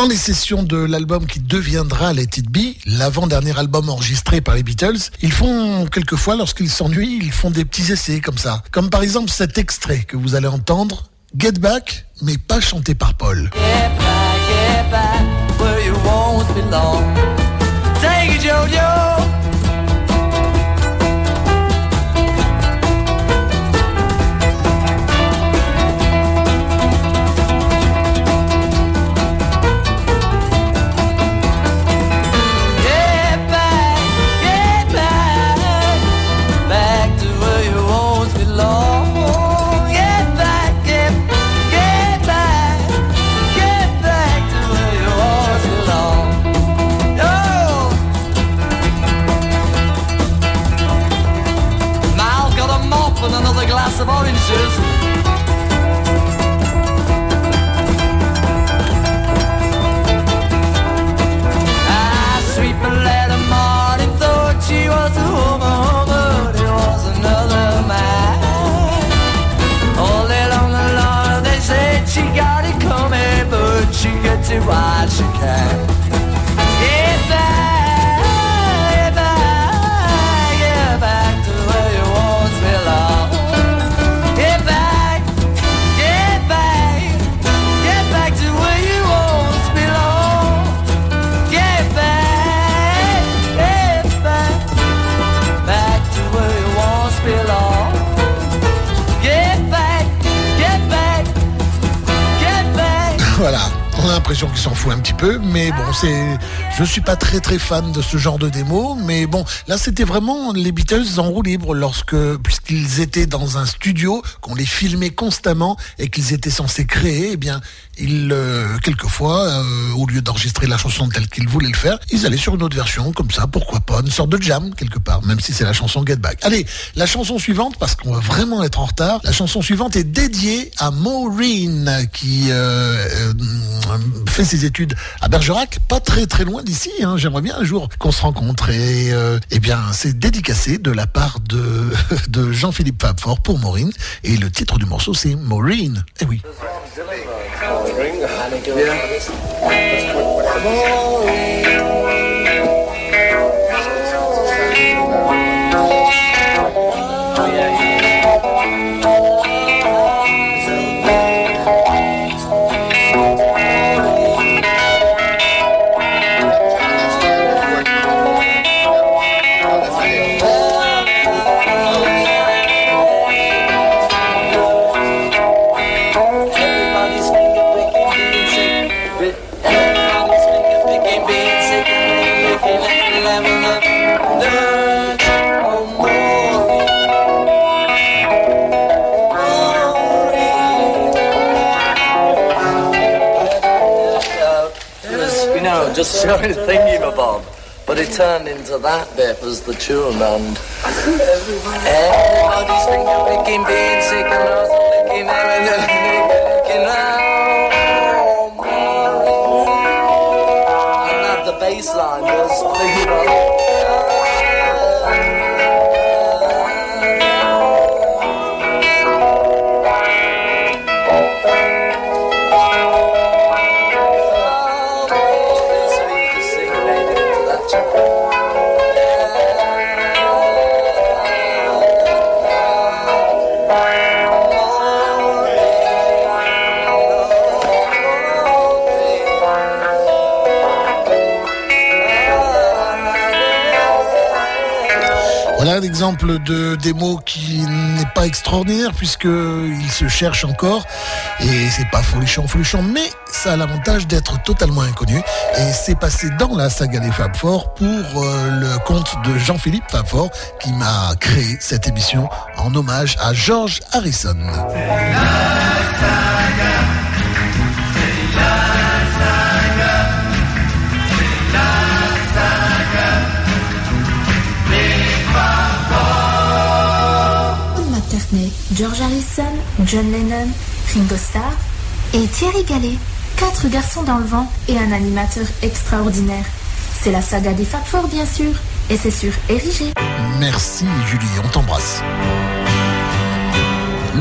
Pendant les sessions de l'album qui deviendra Let It Be, l'avant-dernier album enregistré par les Beatles, ils font quelquefois, lorsqu'ils s'ennuient, ils font des petits essais comme ça. Comme par exemple cet extrait que vous allez entendre, Get Back, mais pas chanté par Paul. see what you can. L'impression qu'il s'en fout un petit peu, mais bon, c'est, je suis pas très très fan de ce genre de démo, mais bon, là c'était vraiment les Beatles en roue libre lorsque, puisqu'ils étaient dans un studio, qu'on les filmait constamment et qu'ils étaient censés créer, eh bien, ils, euh, quelquefois, euh, au lieu d'enregistrer la chanson telle qu'ils voulaient le faire, ils allaient sur une autre version, comme ça, pourquoi pas, une sorte de jam quelque part, même si c'est la chanson Get Back. Allez, la chanson suivante, parce qu'on va vraiment être en retard, la chanson suivante est dédiée à Maureen, qui euh, euh, fait ses études à Bergerac, pas très très loin d'ici. Hein. J'aimerais bien un jour qu'on se rencontre. Et eh bien, c'est dédicacé de la part de Jean-Philippe Fabfort pour Maureen. Et le titre du morceau, c'est Maureen. Eh oui. Just showing thingy-ma-bob. But it turned into that bit was the tune and everybody's finger picking, was licking, licking, licking, licking, oh, and that the bass line was thinking un exemple de démo qui n'est pas extraordinaire puisqu'il se cherche encore et c'est pas folichon folichon mais ça a l'avantage d'être totalement inconnu et c'est passé dans la saga des Fab Four pour euh, le compte de Jean-Philippe Fabfort qui m'a créé cette émission en hommage à George Harrison. George Harrison, John Lennon, Ringo Starr et Thierry Gallet. Quatre garçons dans le vent et un animateur extraordinaire. C'est la saga des Fab Four, bien sûr, et c'est sur Érigé. Merci Julie, on t'embrasse.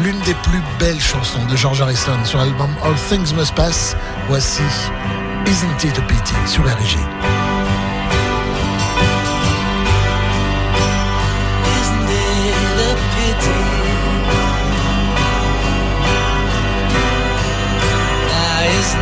L'une des plus belles chansons de George Harrison sur l'album All Things Must Pass, voici Isn't It a Pity sur RG.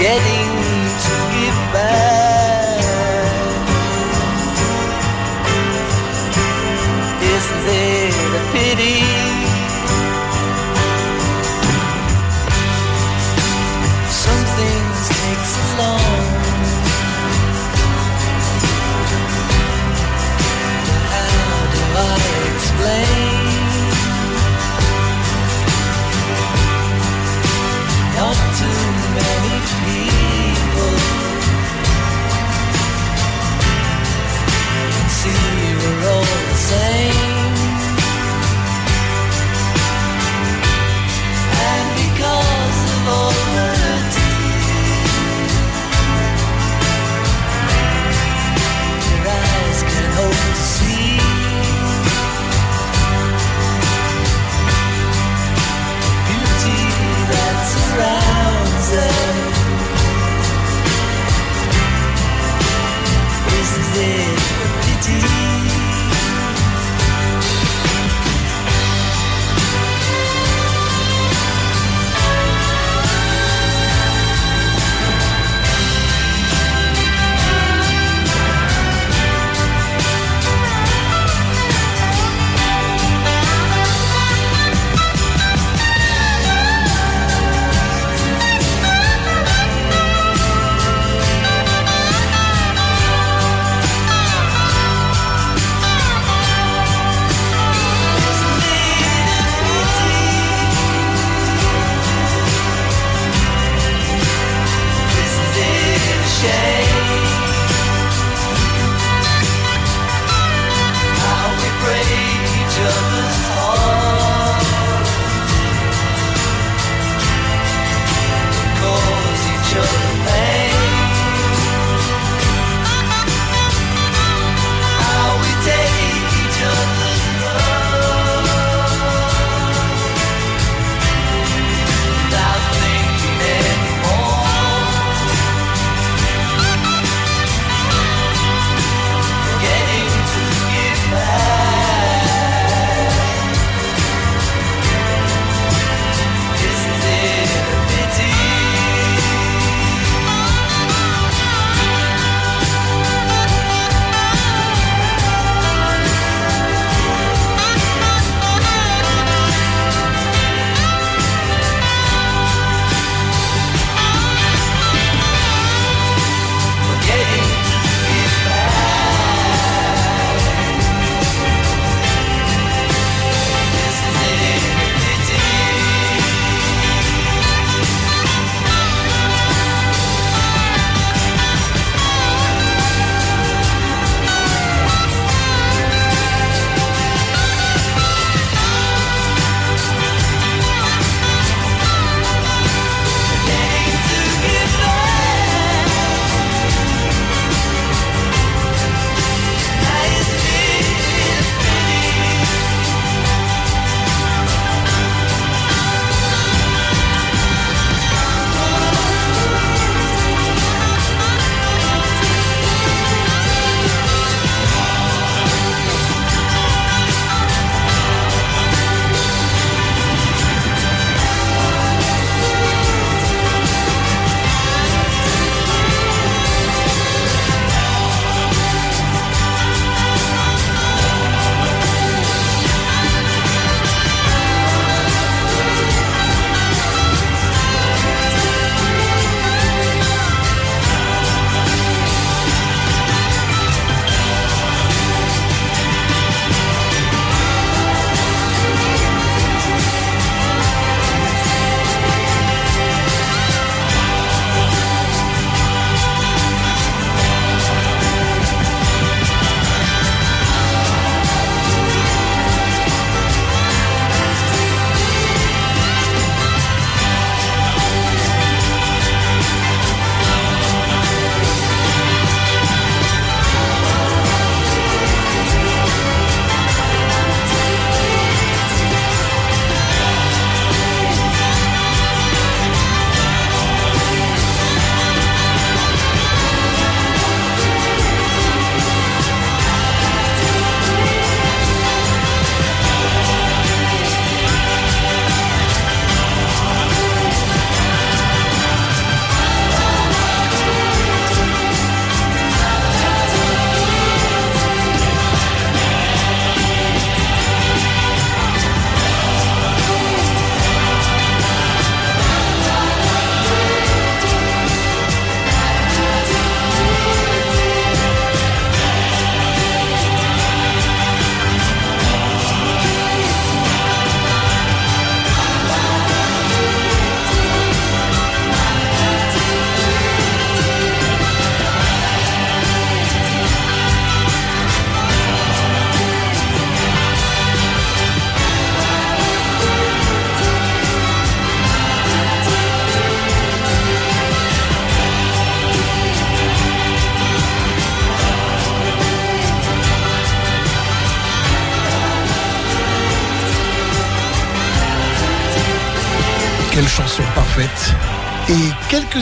约定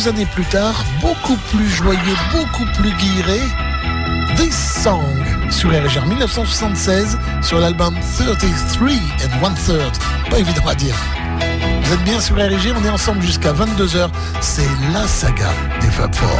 années plus tard, beaucoup plus joyeux, beaucoup plus guiré, This Song sur RGR 1976 sur l'album 33 and One Third. Pas évident à dire. Vous êtes bien sur RG, on est ensemble jusqu'à 22h. C'est la saga des Fab Four.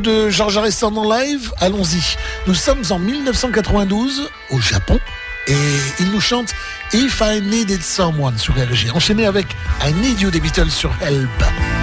de Georges Harrison en live Allons-y. Nous sommes en 1992 au Japon et il nous chante If I Needed Someone sur RG, enchaîné avec I Need You des Beatles sur Help.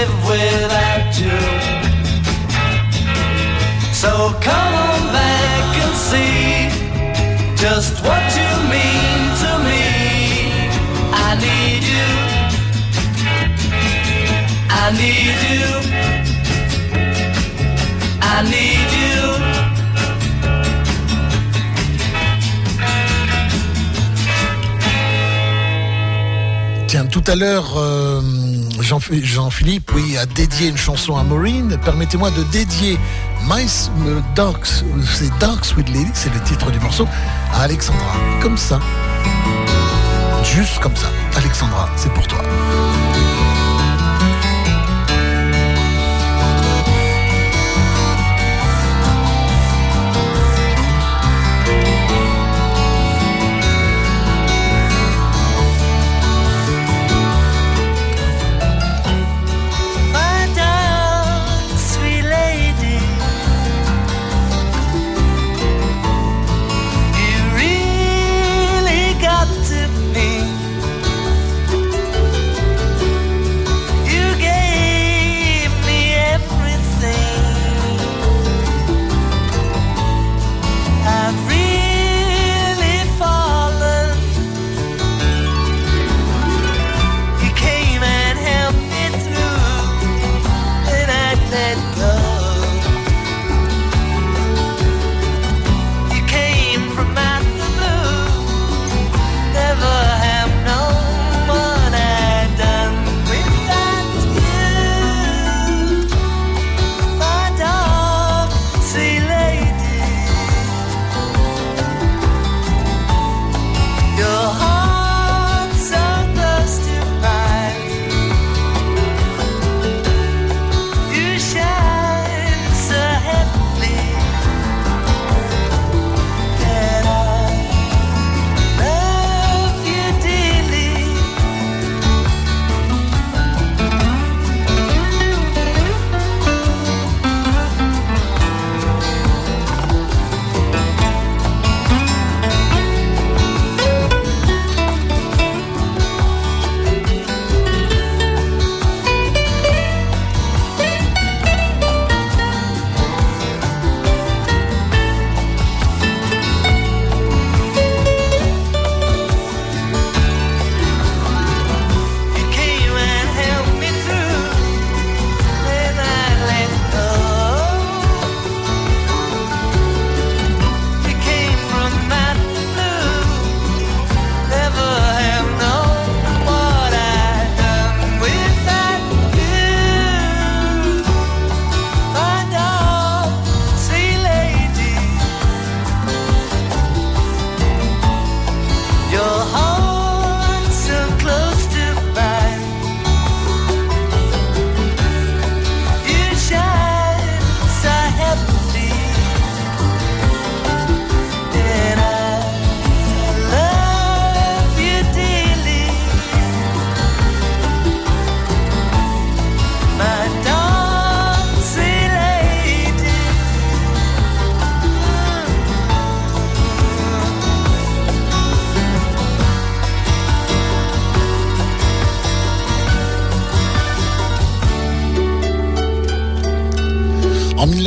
live without you. So come on back and see just what you mean to me. I need you. I need you. I need you. Tiens, tout à l'heure, euh Jean- Jean-Philippe, oui, a dédié une chanson à Maureen. Permettez-moi de dédier My euh, Dark, c'est Dark Sweet Lady, c'est le titre du morceau, à Alexandra. Comme ça. Juste comme ça. Alexandra, c'est pour toi.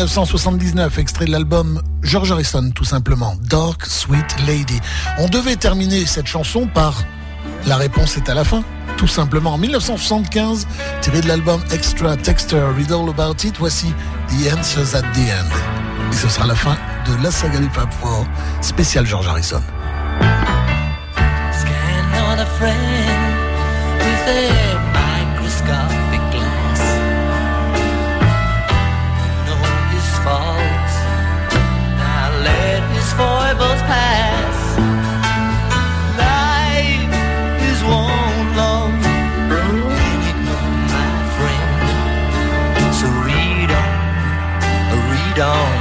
1979, extrait de l'album George Harrison, tout simplement, Dark Sweet Lady. On devait terminer cette chanson par La réponse est à la fin, tout simplement. En 1975, tiré de l'album Extra Texture Read All About It, voici The Answers at the End. Et ce sera la fin de la saga du Fab Four, spécial George Harrison. Scan on friend on,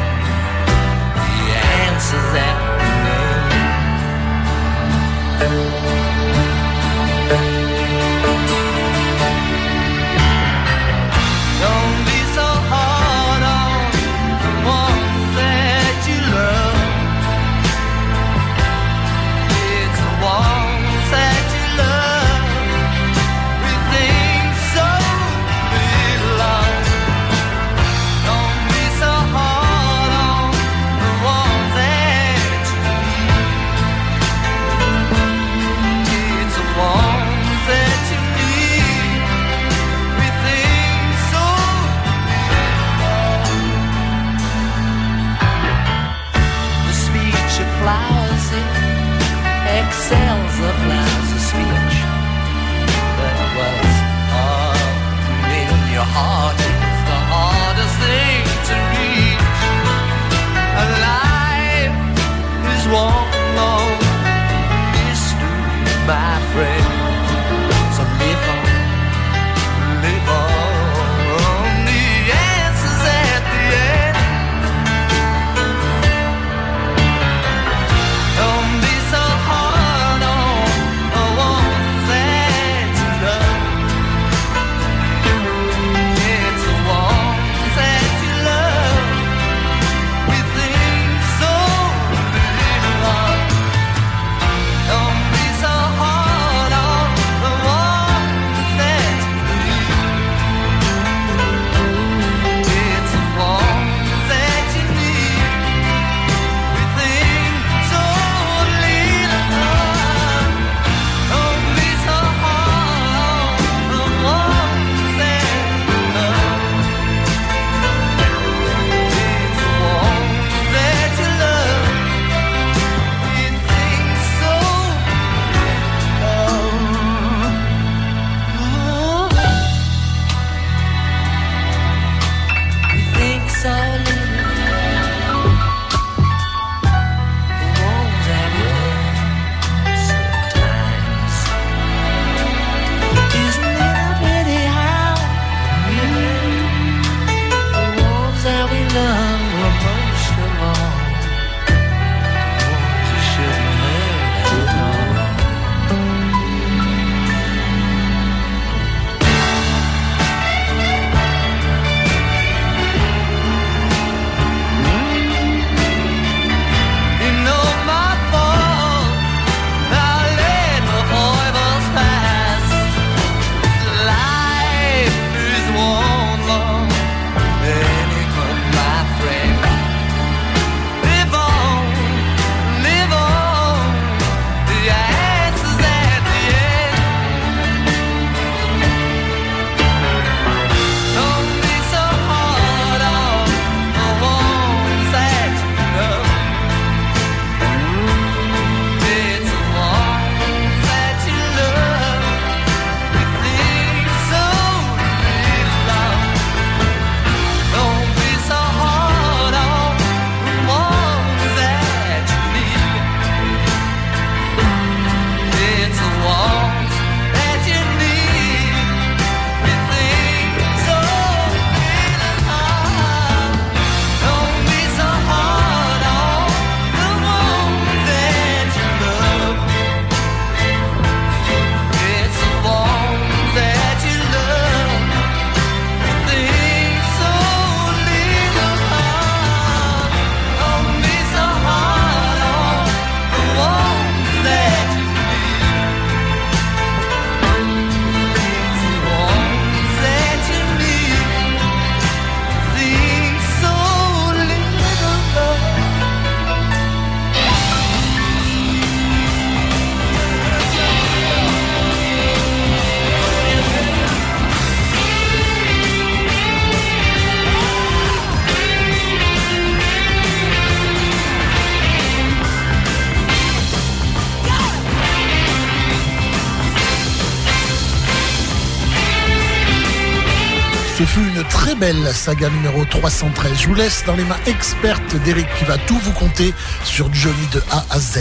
belle saga numéro 313. Je vous laisse dans les mains expertes d'Eric qui va tout vous compter sur Johnny de A à Z.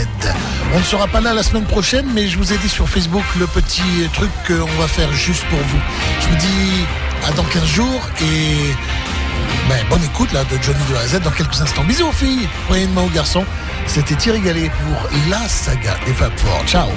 On ne sera pas là la semaine prochaine, mais je vous ai dit sur Facebook le petit truc qu'on va faire juste pour vous. Je vous dis à dans 15 jours et ben, bonne écoute là de Johnny de A à Z dans quelques instants. Bisous aux filles, prenez une main aux garçons. C'était Thierry Gallet pour la saga des Fab Four. Ciao